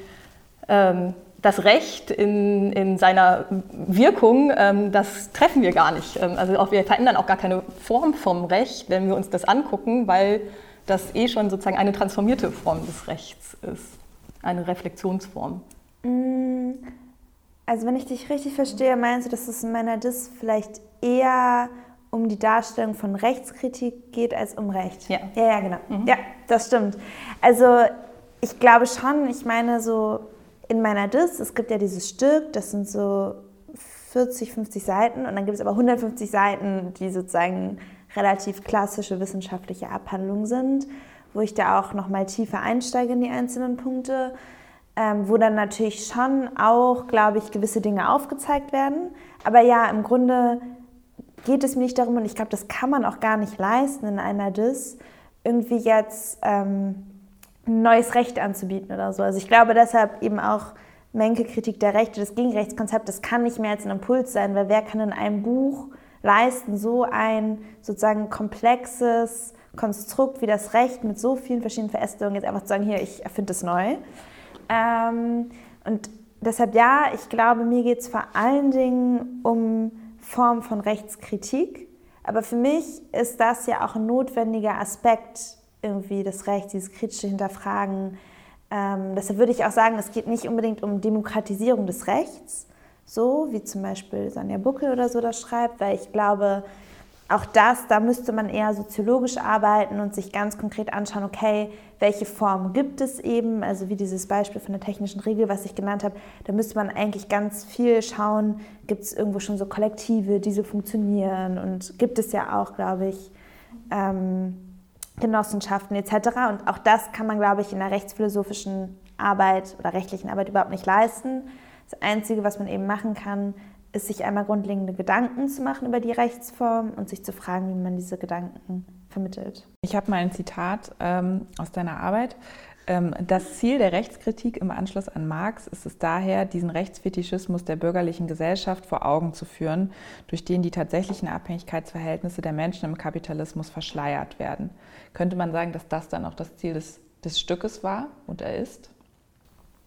ähm, das Recht in, in seiner Wirkung, ähm, das treffen wir gar nicht. Ähm, also auch wir verändern auch gar keine Form vom Recht, wenn wir uns das angucken, weil das eh schon sozusagen eine transformierte Form des Rechts ist eine Reflexionsform? Mm, also wenn ich dich richtig verstehe, meinst du, dass es in meiner Dis vielleicht eher um die Darstellung von Rechtskritik geht als um Recht? Ja. Ja, ja, genau. Mhm. Ja, das stimmt. Also ich glaube schon, ich meine so in meiner Dis, es gibt ja dieses Stück, das sind so 40, 50 Seiten und dann gibt es aber 150 Seiten, die sozusagen relativ klassische wissenschaftliche Abhandlungen sind wo ich da auch noch mal tiefer einsteige in die einzelnen Punkte, ähm, wo dann natürlich schon auch, glaube ich, gewisse Dinge aufgezeigt werden. Aber ja, im Grunde geht es mir nicht darum, und ich glaube, das kann man auch gar nicht leisten in einer DIS, irgendwie jetzt ähm, ein neues Recht anzubieten oder so. Also ich glaube deshalb eben auch Menke-Kritik der Rechte, das Gegenrechtskonzept, das kann nicht mehr als ein Impuls sein, weil wer kann in einem Buch leisten, so ein sozusagen komplexes, Konstrukt wie das Recht mit so vielen verschiedenen Verästelungen jetzt einfach zu sagen, hier, ich erfinde es neu. Ähm, und deshalb ja, ich glaube, mir geht es vor allen Dingen um Form von Rechtskritik. Aber für mich ist das ja auch ein notwendiger Aspekt irgendwie des Rechts, dieses kritische Hinterfragen. Ähm, deshalb würde ich auch sagen, es geht nicht unbedingt um Demokratisierung des Rechts, so wie zum Beispiel Sonja Buckel oder so das schreibt, weil ich glaube, auch das, da müsste man eher soziologisch arbeiten und sich ganz konkret anschauen, okay, welche Formen gibt es eben, also wie dieses Beispiel von der technischen Regel, was ich genannt habe, da müsste man eigentlich ganz viel schauen, gibt es irgendwo schon so Kollektive, die so funktionieren und gibt es ja auch, glaube ich, ähm, Genossenschaften etc. Und auch das kann man, glaube ich, in der rechtsphilosophischen Arbeit oder rechtlichen Arbeit überhaupt nicht leisten. Das Einzige, was man eben machen kann, ist, sich einmal grundlegende Gedanken zu machen über die Rechtsform und sich zu fragen, wie man diese Gedanken vermittelt. Ich habe mal ein Zitat ähm, aus deiner Arbeit. Ähm, das Ziel der Rechtskritik im Anschluss an Marx ist es daher, diesen Rechtsfetischismus der bürgerlichen Gesellschaft vor Augen zu führen, durch den die tatsächlichen Abhängigkeitsverhältnisse der Menschen im Kapitalismus verschleiert werden. Könnte man sagen, dass das dann auch das Ziel des, des Stückes war und er ist?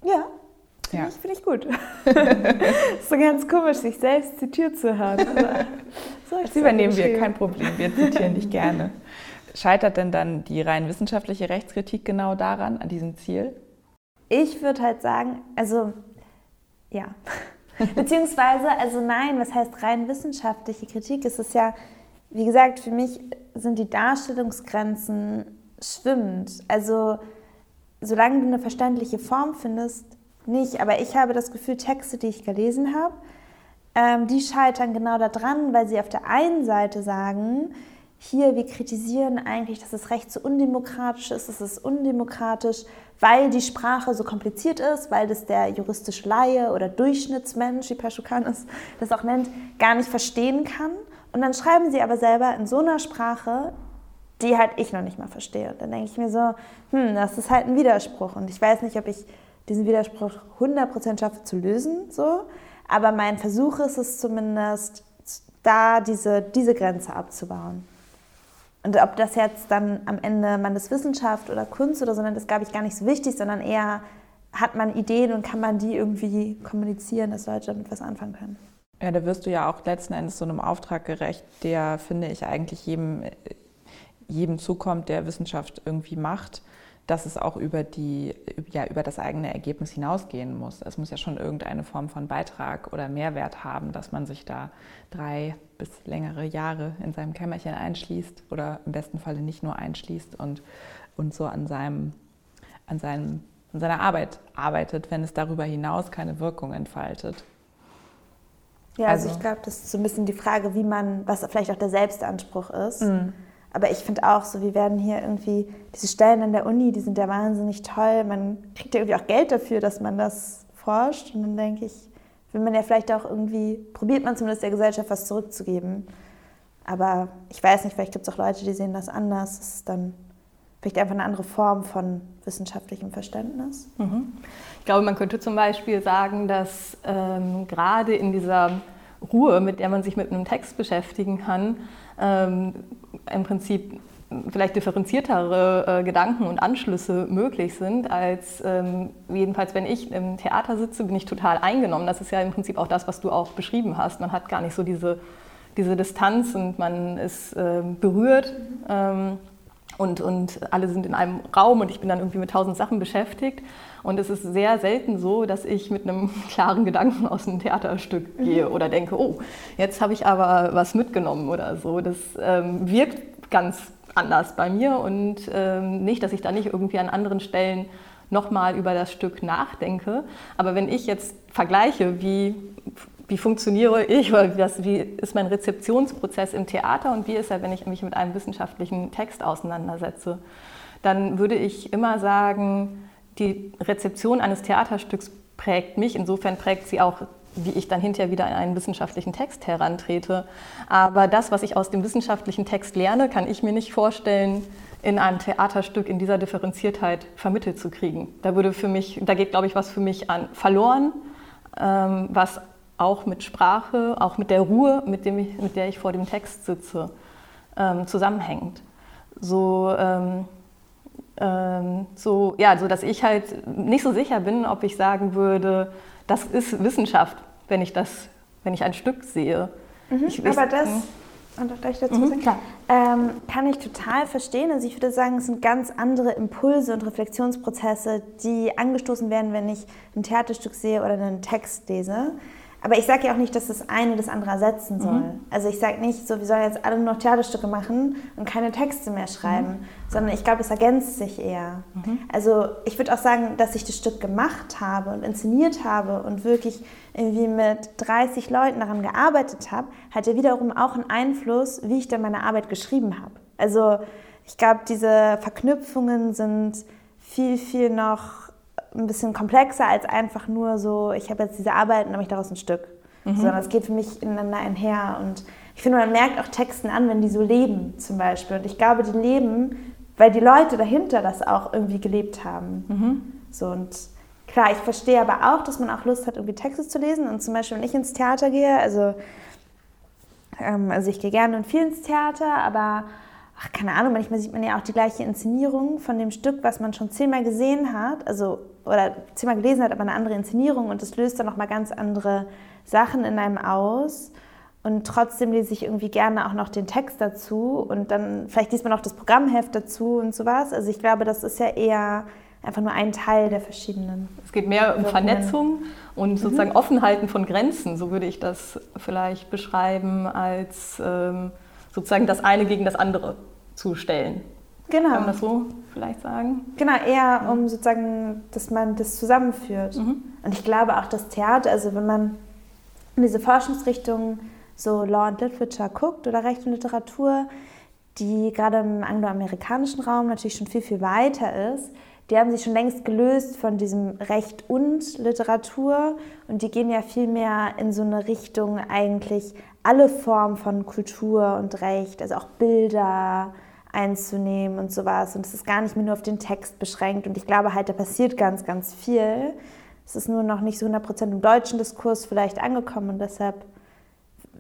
Ja, Finde ja. ich, find ich gut. so ganz komisch, sich selbst zitiert zu hören. So, das übernehmen wir, kein Problem. Wir zitieren dich gerne. Scheitert denn dann die rein wissenschaftliche Rechtskritik genau daran, an diesem Ziel? Ich würde halt sagen, also ja. Beziehungsweise, also nein, was heißt rein wissenschaftliche Kritik? Es ist ja wie gesagt, für mich sind die Darstellungsgrenzen schwimmend. Also solange du eine verständliche Form findest, nicht. Aber ich habe das Gefühl, Texte, die ich gelesen habe, ähm, die scheitern genau daran, weil sie auf der einen Seite sagen, hier, wir kritisieren eigentlich, dass das Recht so undemokratisch ist, es ist undemokratisch, weil die Sprache so kompliziert ist, weil das der juristische Laie oder Durchschnittsmensch, wie Paschukan es das auch nennt, gar nicht verstehen kann. Und dann schreiben sie aber selber in so einer Sprache, die halt ich noch nicht mal verstehe. Und dann denke ich mir so, hm, das ist halt ein Widerspruch. Und ich weiß nicht, ob ich diesen Widerspruch 100% schaffe zu lösen, so. aber mein Versuch ist es zumindest, da diese, diese Grenze abzubauen. Und ob das jetzt dann am Ende man das Wissenschaft oder Kunst oder so nennt, ist, glaube ich, gar nicht so wichtig, sondern eher hat man Ideen und kann man die irgendwie kommunizieren, dass Leute damit was anfangen können. Ja, da wirst du ja auch letzten Endes so einem Auftrag gerecht, der, finde ich, eigentlich jedem, jedem zukommt, der Wissenschaft irgendwie macht dass es auch über, die, ja, über das eigene Ergebnis hinausgehen muss. Es muss ja schon irgendeine Form von Beitrag oder Mehrwert haben, dass man sich da drei bis längere Jahre in seinem Kämmerchen einschließt oder im besten Falle nicht nur einschließt und, und so an, seinem, an, seinem, an seiner Arbeit arbeitet, wenn es darüber hinaus keine Wirkung entfaltet. Ja, also, also ich glaube, das ist so ein bisschen die Frage, wie man, was vielleicht auch der Selbstanspruch ist. Mhm aber ich finde auch so, wir werden hier irgendwie, diese Stellen an der Uni, die sind ja wahnsinnig toll. Man kriegt ja irgendwie auch Geld dafür, dass man das forscht. Und dann denke ich, will man ja vielleicht auch irgendwie, probiert man zumindest der Gesellschaft was zurückzugeben. Aber ich weiß nicht, vielleicht gibt es auch Leute, die sehen das anders. Das ist dann vielleicht einfach eine andere Form von wissenschaftlichem Verständnis. Mhm. Ich glaube, man könnte zum Beispiel sagen, dass ähm, gerade in dieser Ruhe, mit der man sich mit einem Text beschäftigen kann, ähm, im Prinzip vielleicht differenziertere äh, Gedanken und Anschlüsse möglich sind, als ähm, jedenfalls, wenn ich im Theater sitze, bin ich total eingenommen. Das ist ja im Prinzip auch das, was du auch beschrieben hast. Man hat gar nicht so diese, diese Distanz und man ist äh, berührt ähm, und, und alle sind in einem Raum und ich bin dann irgendwie mit tausend Sachen beschäftigt. Und es ist sehr selten so, dass ich mit einem klaren Gedanken aus einem Theaterstück gehe mhm. oder denke, oh, jetzt habe ich aber was mitgenommen oder so. Das ähm, wirkt ganz anders bei mir und ähm, nicht, dass ich da nicht irgendwie an anderen Stellen nochmal über das Stück nachdenke. Aber wenn ich jetzt vergleiche, wie, wie funktioniere ich oder wie, wie ist mein Rezeptionsprozess im Theater und wie ist er, wenn ich mich mit einem wissenschaftlichen Text auseinandersetze, dann würde ich immer sagen, die Rezeption eines Theaterstücks prägt mich. Insofern prägt sie auch, wie ich dann hinterher wieder an einen wissenschaftlichen Text herantrete. Aber das, was ich aus dem wissenschaftlichen Text lerne, kann ich mir nicht vorstellen, in einem Theaterstück in dieser Differenziertheit vermittelt zu kriegen. Da würde für mich, da geht, glaube ich, was für mich an verloren, ähm, was auch mit Sprache, auch mit der Ruhe, mit, dem ich, mit der ich vor dem Text sitze, ähm, zusammenhängt. So ähm, ähm, so, ja, so dass ich halt nicht so sicher bin, ob ich sagen würde, das ist Wissenschaft, wenn ich das, wenn ich ein Stück sehe. Mhm, ich, aber das, und auch gleich dazu mhm, sagen, ähm, kann ich total verstehen. Also ich würde sagen, es sind ganz andere Impulse und Reflexionsprozesse, die angestoßen werden, wenn ich ein Theaterstück sehe oder einen Text lese. Aber ich sage ja auch nicht, dass das eine das andere ersetzen mhm. soll. Mhm. Also ich sage nicht so, wir sollen jetzt alle nur noch Theaterstücke machen und keine Texte mehr schreiben, mhm. sondern ich glaube, es ergänzt sich eher. Mhm. Also ich würde auch sagen, dass ich das Stück gemacht habe und inszeniert habe und wirklich irgendwie mit 30 Leuten daran gearbeitet habe, hat ja wiederum auch einen Einfluss, wie ich dann meine Arbeit geschrieben habe. Also ich glaube, diese Verknüpfungen sind viel, viel noch ein bisschen komplexer als einfach nur so, ich habe jetzt diese Arbeit und habe ich daraus ein Stück. Mhm. Sondern es geht für mich ineinander einher. Und ich finde, man merkt auch Texten an, wenn die so leben zum Beispiel. Und ich glaube, die leben, weil die Leute dahinter das auch irgendwie gelebt haben. Mhm. So und klar, ich verstehe aber auch, dass man auch Lust hat, irgendwie Texte zu lesen. Und zum Beispiel, wenn ich ins Theater gehe, also, ähm, also ich gehe gerne und viel ins Theater, aber ach, keine Ahnung, manchmal sieht man ja auch die gleiche Inszenierung von dem Stück, was man schon zehnmal gesehen hat, also oder zehnmal gelesen hat, aber eine andere Inszenierung und das löst dann nochmal ganz andere Sachen in einem aus. Und trotzdem lese ich irgendwie gerne auch noch den Text dazu und dann vielleicht liest man auch das Programmheft dazu und sowas. Also ich glaube, das ist ja eher einfach nur ein Teil der verschiedenen. Es geht mehr um Vernetzung und sozusagen mhm. Offenhalten von Grenzen, so würde ich das vielleicht beschreiben, als ähm, sozusagen das eine gegen das andere zu stellen. Genau. Kann man das so vielleicht sagen? Genau, eher um sozusagen, dass man das zusammenführt. Mhm. Und ich glaube auch das Theater, also wenn man in diese Forschungsrichtung so Law and Literature guckt oder Recht und Literatur, die gerade im angloamerikanischen Raum natürlich schon viel, viel weiter ist, die haben sich schon längst gelöst von diesem Recht und Literatur und die gehen ja viel mehr in so eine Richtung eigentlich alle Formen von Kultur und Recht, also auch Bilder einzunehmen und sowas. Und es ist gar nicht mehr nur auf den Text beschränkt und ich glaube halt, da passiert ganz, ganz viel. Es ist nur noch nicht so 100% im deutschen Diskurs vielleicht angekommen und deshalb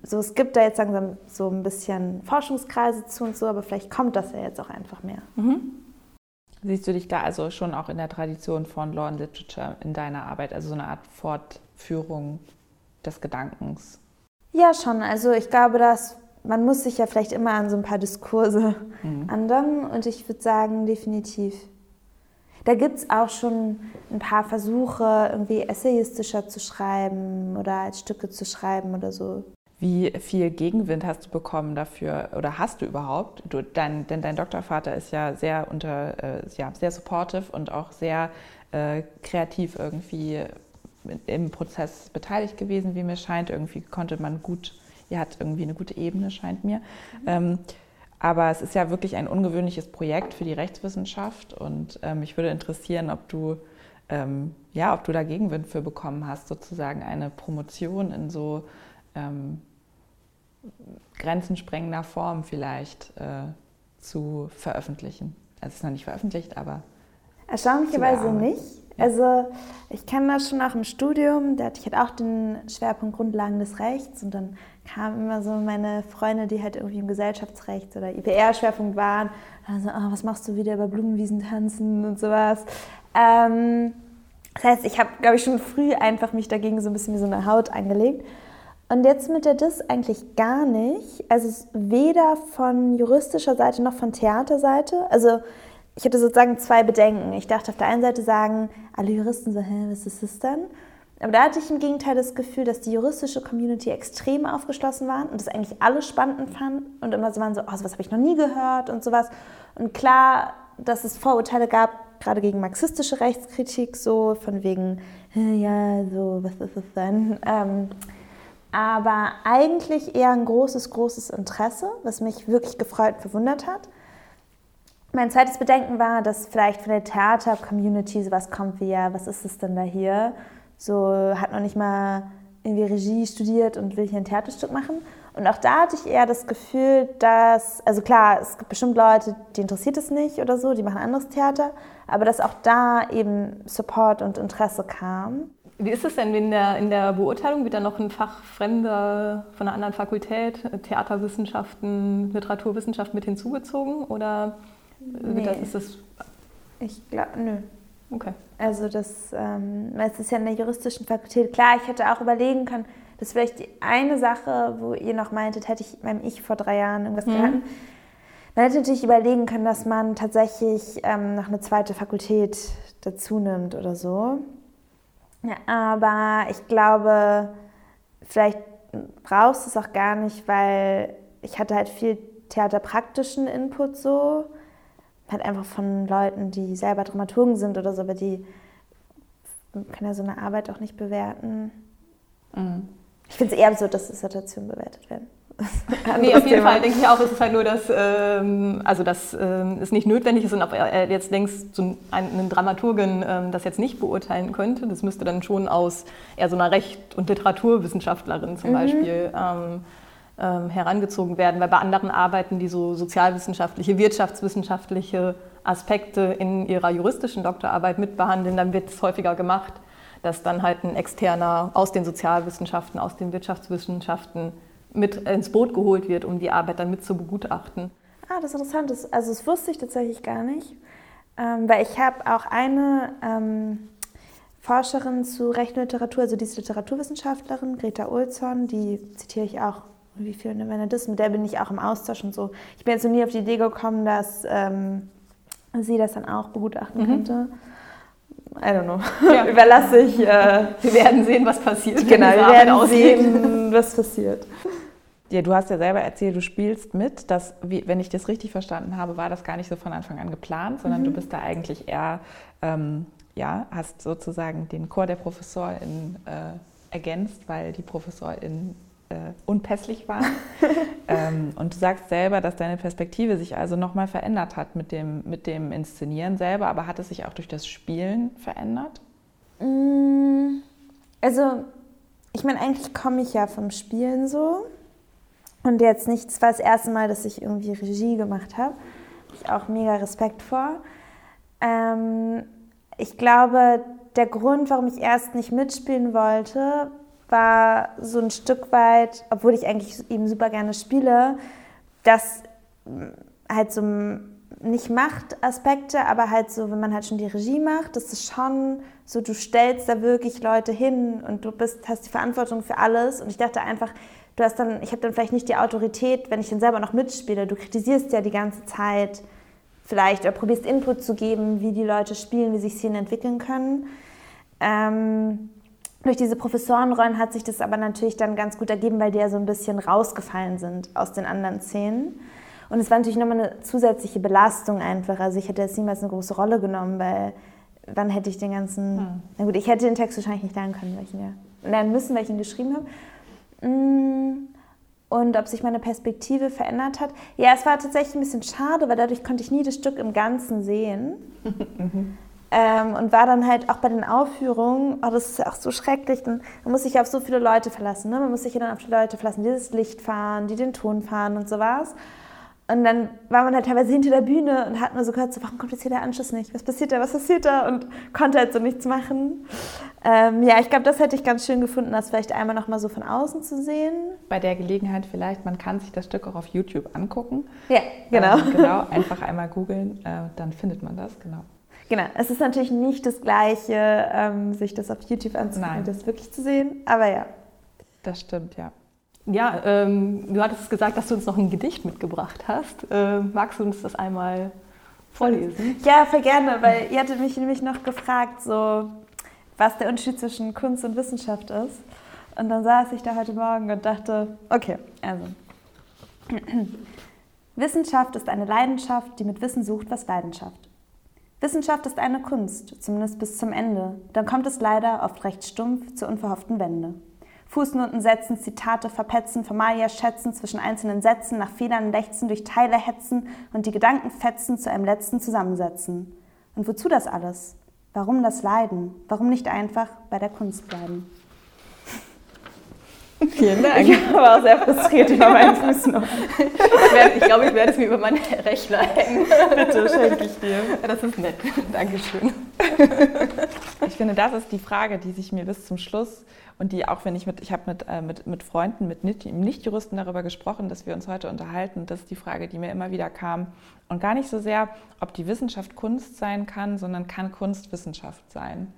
so, es gibt da jetzt langsam so ein bisschen Forschungskreise zu und so, aber vielleicht kommt das ja jetzt auch einfach mehr. Siehst du dich da also schon auch in der Tradition von Law and Literature in deiner Arbeit, also so eine Art Fortführung des Gedankens? Ja, schon. Also ich glaube, dass man muss sich ja vielleicht immer an so ein paar Diskurse andocken und ich würde sagen, definitiv. Da gibt es auch schon ein paar Versuche, irgendwie essayistischer zu schreiben oder als Stücke zu schreiben oder so. Wie viel Gegenwind hast du bekommen dafür oder hast du überhaupt? Du, dein, denn dein Doktorvater ist ja sehr unter, äh, ja, sehr supportive und auch sehr äh, kreativ irgendwie im Prozess beteiligt gewesen, wie mir scheint. Irgendwie konnte man gut, ihr hat irgendwie eine gute Ebene, scheint mir. Ähm, aber es ist ja wirklich ein ungewöhnliches Projekt für die Rechtswissenschaft und ähm, mich würde interessieren, ob du ähm, ja, ob du da Gegenwind für bekommen hast, sozusagen eine Promotion in so ähm, grenzensprengender Form vielleicht äh, zu veröffentlichen. Also es ist noch nicht veröffentlicht, aber Erstaunlicherweise nicht. Also ich kenne das schon auch im Studium, da hatte ich halt auch den Schwerpunkt Grundlagen des Rechts und dann kamen immer so meine Freunde, die halt irgendwie im Gesellschaftsrecht oder IPR-Schwerpunkt waren, dann so, oh, was machst du wieder über Blumenwiesen tanzen und sowas. Ähm, das heißt, ich habe, glaube ich, schon früh einfach mich dagegen so ein bisschen wie so eine Haut angelegt. Und jetzt mit der DIS eigentlich gar nicht. Also weder von juristischer Seite noch von Theaterseite. Also ich hatte sozusagen zwei Bedenken. Ich dachte auf der einen Seite sagen alle Juristen so, hä, was ist das denn? Aber da hatte ich im Gegenteil das Gefühl, dass die juristische Community extrem aufgeschlossen waren und das eigentlich alle spannend fanden und immer so waren so, oh, sowas habe ich noch nie gehört und sowas. Und klar, dass es Vorurteile gab, gerade gegen marxistische Rechtskritik, so von wegen, hä, ja, so, was ist das denn? Ähm, aber eigentlich eher ein großes, großes Interesse, was mich wirklich gefreut und verwundert hat. Mein zweites Bedenken war, dass vielleicht von der Theater-Community sowas kommt wie, ja, was ist es denn da hier? So hat noch nicht mal irgendwie Regie studiert und will hier ein Theaterstück machen. Und auch da hatte ich eher das Gefühl, dass, also klar, es gibt bestimmt Leute, die interessiert es nicht oder so, die machen anderes Theater, aber dass auch da eben Support und Interesse kam. Wie ist es denn in der, in der Beurteilung? Wird da noch ein Fachfremder von einer anderen Fakultät, äh, Theaterwissenschaften, Literaturwissenschaft mit hinzugezogen? Oder wird Nee. das, ist das. Ich glaube, nö. Okay. Also das, ähm, weil es ist ja in der juristischen Fakultät. Klar, ich hätte auch überlegen können, das ist vielleicht die eine Sache, wo ihr noch meintet, hätte ich meinem Ich vor drei Jahren irgendwas gehalten. Man hätte natürlich überlegen können, dass man tatsächlich ähm, noch eine zweite Fakultät dazu nimmt oder so. Ja, aber ich glaube, vielleicht brauchst du es auch gar nicht, weil ich hatte halt viel theaterpraktischen Input so. Halt einfach von Leuten, die selber Dramaturgen sind oder so, aber die können ja so eine Arbeit auch nicht bewerten. Ich finde es eher absurd, dass Dissertationen bewertet werden. Nee, auf jeden Thema. Fall denke ich auch, es ist halt nur, dass, ähm, also dass ähm, es nicht notwendig ist und ob er jetzt längst so ein, ein Dramaturgen ähm, das jetzt nicht beurteilen könnte. Das müsste dann schon aus eher so einer Recht- und Literaturwissenschaftlerin zum Beispiel ähm, ähm, herangezogen werden, weil bei anderen Arbeiten, die so sozialwissenschaftliche, wirtschaftswissenschaftliche Aspekte in ihrer juristischen Doktorarbeit mitbehandeln, dann wird es häufiger gemacht, dass dann halt ein externer aus den Sozialwissenschaften, aus den Wirtschaftswissenschaften mit ins Boot geholt wird, um die Arbeit dann mit zu begutachten. Ah, das ist interessant. Das, also das wusste ich tatsächlich gar nicht. Ähm, weil ich habe auch eine ähm, Forscherin zu Recht also die ist Literaturwissenschaftlerin, Greta Olsson, die zitiere ich auch wie viel in meiner Dis, mit der bin ich auch im Austausch und so. Ich bin jetzt noch nie auf die Idee gekommen, dass ähm, sie das dann auch begutachten könnte. I don't know. Ja. Überlasse ich. Äh, Wir werden sehen, was passiert. genau, wir werden ausgeht. sehen, was passiert. Ja, du hast ja selber erzählt, du spielst mit. Das, wie, wenn ich das richtig verstanden habe, war das gar nicht so von Anfang an geplant, sondern mhm. du bist da eigentlich eher, ähm, ja, hast sozusagen den Chor der Professorin äh, ergänzt, weil die Professorin äh, unpässlich waren. ähm, und du sagst selber, dass deine Perspektive sich also nochmal verändert hat mit dem, mit dem Inszenieren selber, aber hat es sich auch durch das Spielen verändert? Mm, also, ich meine, eigentlich komme ich ja vom Spielen so. Und jetzt nicht, es war das erste Mal, dass ich irgendwie Regie gemacht habe. Ich auch mega Respekt vor. Ähm, ich glaube, der Grund, warum ich erst nicht mitspielen wollte, war so ein Stück weit, obwohl ich eigentlich eben super gerne spiele, dass halt so nicht Machtaspekte, aber halt so, wenn man halt schon die Regie macht, das ist schon so, du stellst da wirklich Leute hin und du bist, hast die Verantwortung für alles. Und ich dachte einfach, du hast dann, ich habe dann vielleicht nicht die Autorität, wenn ich dann selber noch mitspiele. Du kritisierst ja die ganze Zeit vielleicht oder probierst Input zu geben, wie die Leute spielen, wie sich Szenen entwickeln können. Ähm, durch diese Professorenrollen hat sich das aber natürlich dann ganz gut ergeben, weil die ja so ein bisschen rausgefallen sind aus den anderen Szenen. Und es war natürlich nochmal eine zusätzliche Belastung einfach. Also ich hätte jetzt niemals eine große Rolle genommen, weil wann hätte ich den ganzen... Hm. Na gut, ich hätte den Text wahrscheinlich nicht lernen können, weil ich ihn ja lernen müssen, weil ich ihn geschrieben habe. Mm. Und ob sich meine Perspektive verändert hat. Ja, es war tatsächlich ein bisschen schade, weil dadurch konnte ich nie das Stück im Ganzen sehen. Ähm, und war dann halt auch bei den Aufführungen, oh, das ist ja auch so schrecklich, dann, man muss sich auf so viele Leute verlassen. Ne? Man muss sich ja dann auf die Leute verlassen, die das Licht fahren, die den Ton fahren und sowas. Und dann war man halt teilweise hinter der Bühne und hat nur so gehört, so, warum kommt jetzt hier der Anschluss nicht? Was passiert da? Was passiert da? Und konnte halt so nichts machen. Ähm, ja, ich glaube, das hätte ich ganz schön gefunden, das vielleicht einmal noch mal so von außen zu sehen. Bei der Gelegenheit vielleicht, man kann sich das Stück auch auf YouTube angucken. Ja, genau. Ähm, genau, einfach einmal googeln, äh, dann findet man das, genau. Genau, es ist natürlich nicht das Gleiche, ähm, sich das auf YouTube anzugucken, das wirklich zu sehen, aber ja. Das stimmt, ja. Ja, ähm, du hattest gesagt, dass du uns noch ein Gedicht mitgebracht hast. Äh, magst du uns das einmal vorlesen? Ja, voll gerne, weil ihr hattet mich nämlich noch gefragt, so, was der Unterschied zwischen Kunst und Wissenschaft ist. Und dann saß ich da heute Morgen und dachte, okay, also. Wissenschaft ist eine Leidenschaft, die mit Wissen sucht, was Leidenschaft. Wissenschaft ist eine Kunst, zumindest bis zum Ende. Dann kommt es leider oft recht stumpf zur unverhofften Wende. Fußnoten setzen, Zitate verpetzen, Formalia schätzen, zwischen einzelnen Sätzen, nach Fehlern lechzen, durch Teile hetzen und die Gedanken fetzen zu einem letzten zusammensetzen. Und wozu das alles? Warum das Leiden? Warum nicht einfach bei der Kunst bleiben? Vielen Dank. Ich war auch sehr frustriert über meinen Fußnoten. Ich, glaube, ich werde es mir über meinen Rechner hängen. Bitte, schenke ich dir. Das ist nett. Dankeschön. Ich finde, das ist die Frage, die sich mir bis zum Schluss und die auch, wenn ich mit, ich habe mit, äh, mit, mit Freunden, mit Nichtjuristen darüber gesprochen, dass wir uns heute unterhalten. Das ist die Frage, die mir immer wieder kam. Und gar nicht so sehr, ob die Wissenschaft Kunst sein kann, sondern kann Kunst Wissenschaft sein.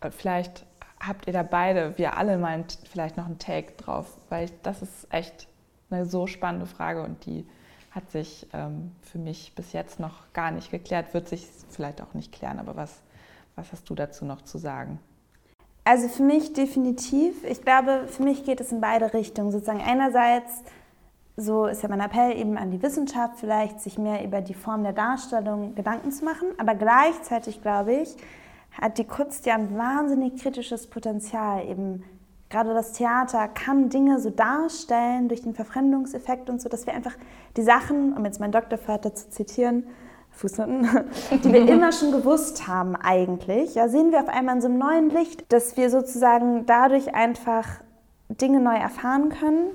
Äh, vielleicht habt ihr da beide, wir alle mal vielleicht noch einen Take drauf, weil ich, das ist echt eine so spannende Frage und die hat sich ähm, für mich bis jetzt noch gar nicht geklärt, wird sich vielleicht auch nicht klären, aber was, was hast du dazu noch zu sagen? Also für mich definitiv. Ich glaube, für mich geht es in beide Richtungen. Sozusagen einerseits, so ist ja mein Appell eben an die Wissenschaft, vielleicht sich mehr über die Form der Darstellung Gedanken zu machen, aber gleichzeitig glaube ich, hat die Kunst ja ein wahnsinnig kritisches Potenzial. Eben gerade das Theater kann Dinge so darstellen durch den Verfremdungseffekt und so, dass wir einfach die Sachen, um jetzt meinen Doktorvater zu zitieren, Fußnoten, die wir immer schon gewusst haben eigentlich, ja, sehen wir auf einmal in so einem neuen Licht, dass wir sozusagen dadurch einfach Dinge neu erfahren können.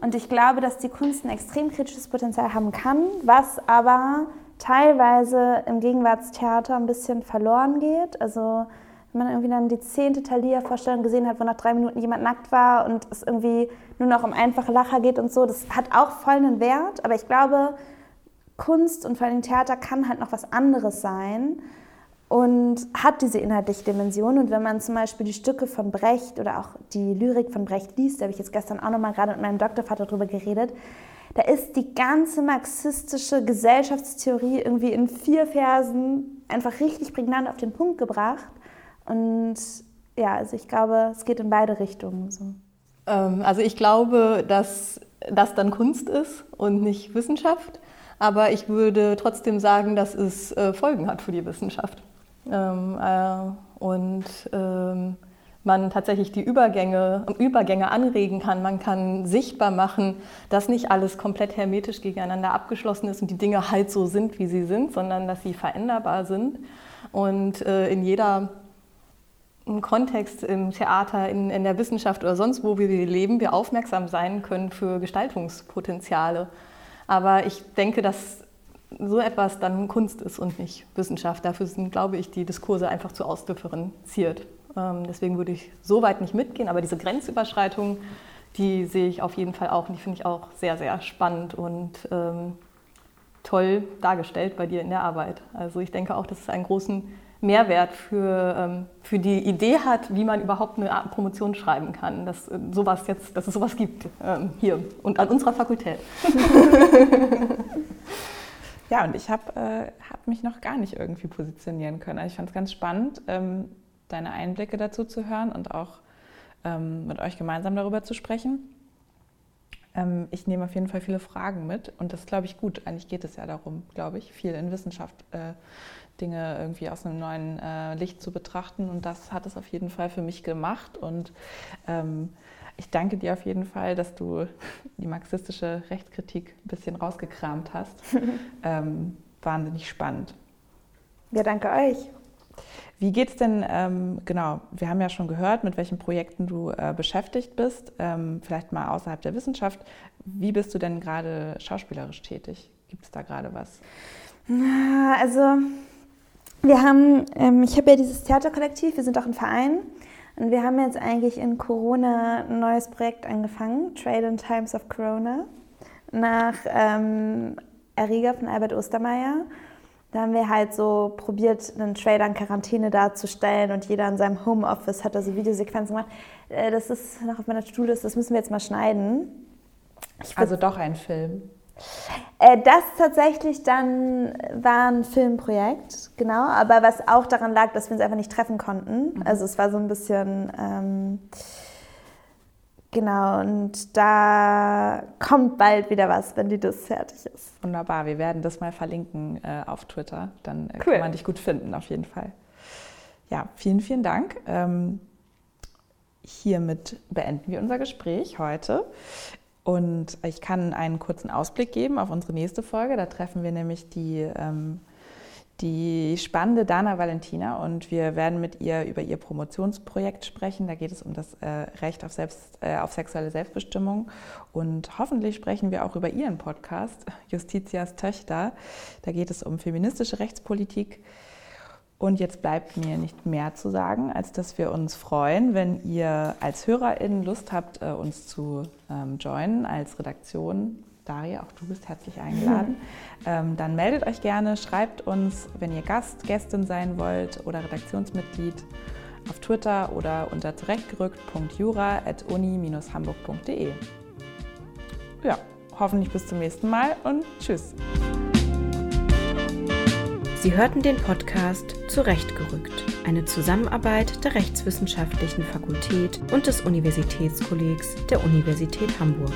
Und ich glaube, dass die Kunst ein extrem kritisches Potenzial haben kann, was aber teilweise im Gegenwartstheater ein bisschen verloren geht. Also wenn man irgendwie dann die zehnte Thalia-Vorstellung gesehen hat, wo nach drei Minuten jemand nackt war und es irgendwie nur noch um einfache Lacher geht und so, das hat auch voll einen Wert. Aber ich glaube, Kunst und vor allem Theater kann halt noch was anderes sein und hat diese inhaltliche Dimension. Und wenn man zum Beispiel die Stücke von Brecht oder auch die Lyrik von Brecht liest, da habe ich jetzt gestern auch nochmal gerade mit meinem Doktorvater drüber geredet, da ist die ganze marxistische Gesellschaftstheorie irgendwie in vier Versen einfach richtig prägnant auf den Punkt gebracht. Und ja, also ich glaube, es geht in beide Richtungen so. Ähm, also ich glaube, dass das dann Kunst ist und nicht Wissenschaft. Aber ich würde trotzdem sagen, dass es äh, Folgen hat für die Wissenschaft. Ähm, äh, und ähm, man tatsächlich die Übergänge, Übergänge anregen kann. Man kann sichtbar machen, dass nicht alles komplett hermetisch gegeneinander abgeschlossen ist und die Dinge halt so sind, wie sie sind, sondern dass sie veränderbar sind. Und äh, in jeder Kontext, im Theater, in, in der Wissenschaft oder sonst wo wir leben, wir aufmerksam sein können für Gestaltungspotenziale. Aber ich denke, dass so etwas dann Kunst ist und nicht Wissenschaft. Dafür sind, glaube ich, die Diskurse einfach zu ausdifferenziert. Ähm, deswegen würde ich so weit nicht mitgehen, aber diese Grenzüberschreitung, die sehe ich auf jeden Fall auch und die finde ich auch sehr, sehr spannend und ähm, toll dargestellt bei dir in der Arbeit. Also ich denke auch, dass es einen großen Mehrwert für, ähm, für die Idee hat, wie man überhaupt eine Promotion schreiben kann, dass, äh, sowas jetzt, dass es sowas gibt ähm, hier und an unserer Fakultät. ja, und ich habe äh, hab mich noch gar nicht irgendwie positionieren können. Also ich fand es ganz spannend, ähm, deine Einblicke dazu zu hören und auch ähm, mit euch gemeinsam darüber zu sprechen. Ähm, ich nehme auf jeden Fall viele Fragen mit und das glaube ich gut. Eigentlich geht es ja darum, glaube ich, viel in Wissenschaft äh, Dinge irgendwie aus einem neuen äh, Licht zu betrachten und das hat es auf jeden Fall für mich gemacht und ähm, ich danke dir auf jeden Fall, dass du die marxistische Rechtskritik ein bisschen rausgekramt hast. ähm, wahnsinnig spannend. Ja, danke euch. Wie geht es denn, ähm, genau, wir haben ja schon gehört, mit welchen Projekten du äh, beschäftigt bist, ähm, vielleicht mal außerhalb der Wissenschaft. Wie bist du denn gerade schauspielerisch tätig? Gibt es da gerade was? Also, wir haben, ähm, ich habe ja dieses Theaterkollektiv, wir sind auch ein Verein. Und wir haben jetzt eigentlich in Corona ein neues Projekt angefangen, Trade in Times of Corona, nach ähm, Erreger von Albert Ostermeier. Da haben wir halt so probiert, einen Trailer in Quarantäne darzustellen und jeder in seinem Homeoffice hat da so Videosequenzen gemacht. Äh, das ist noch auf meiner To-Do-List, das müssen wir jetzt mal schneiden. also doch ein Film. Äh, das tatsächlich dann war ein Filmprojekt, genau, aber was auch daran lag, dass wir uns einfach nicht treffen konnten. Mhm. Also es war so ein bisschen... Ähm, Genau, und da kommt bald wieder was, wenn die das fertig ist. Wunderbar, wir werden das mal verlinken äh, auf Twitter. Dann äh, cool. kann man dich gut finden, auf jeden Fall. Ja, vielen, vielen Dank. Ähm, hiermit beenden wir unser Gespräch heute. Und ich kann einen kurzen Ausblick geben auf unsere nächste Folge. Da treffen wir nämlich die ähm, die spannende Dana Valentina und wir werden mit ihr über ihr Promotionsprojekt sprechen. Da geht es um das äh, Recht auf, Selbst, äh, auf sexuelle Selbstbestimmung und hoffentlich sprechen wir auch über ihren Podcast Justitias Töchter. Da geht es um feministische Rechtspolitik. Und jetzt bleibt mir nicht mehr zu sagen, als dass wir uns freuen, wenn ihr als HörerInnen Lust habt, äh, uns zu ähm, joinen als Redaktion Daria, auch du bist herzlich eingeladen. ähm, dann meldet euch gerne, schreibt uns, wenn ihr Gast, Gästin sein wollt oder Redaktionsmitglied auf Twitter oder unter zurechtgerückt.jura.uni-hamburg.de. Ja, hoffentlich bis zum nächsten Mal und tschüss. Sie hörten den Podcast Zurechtgerückt, eine Zusammenarbeit der Rechtswissenschaftlichen Fakultät und des Universitätskollegs der Universität Hamburg.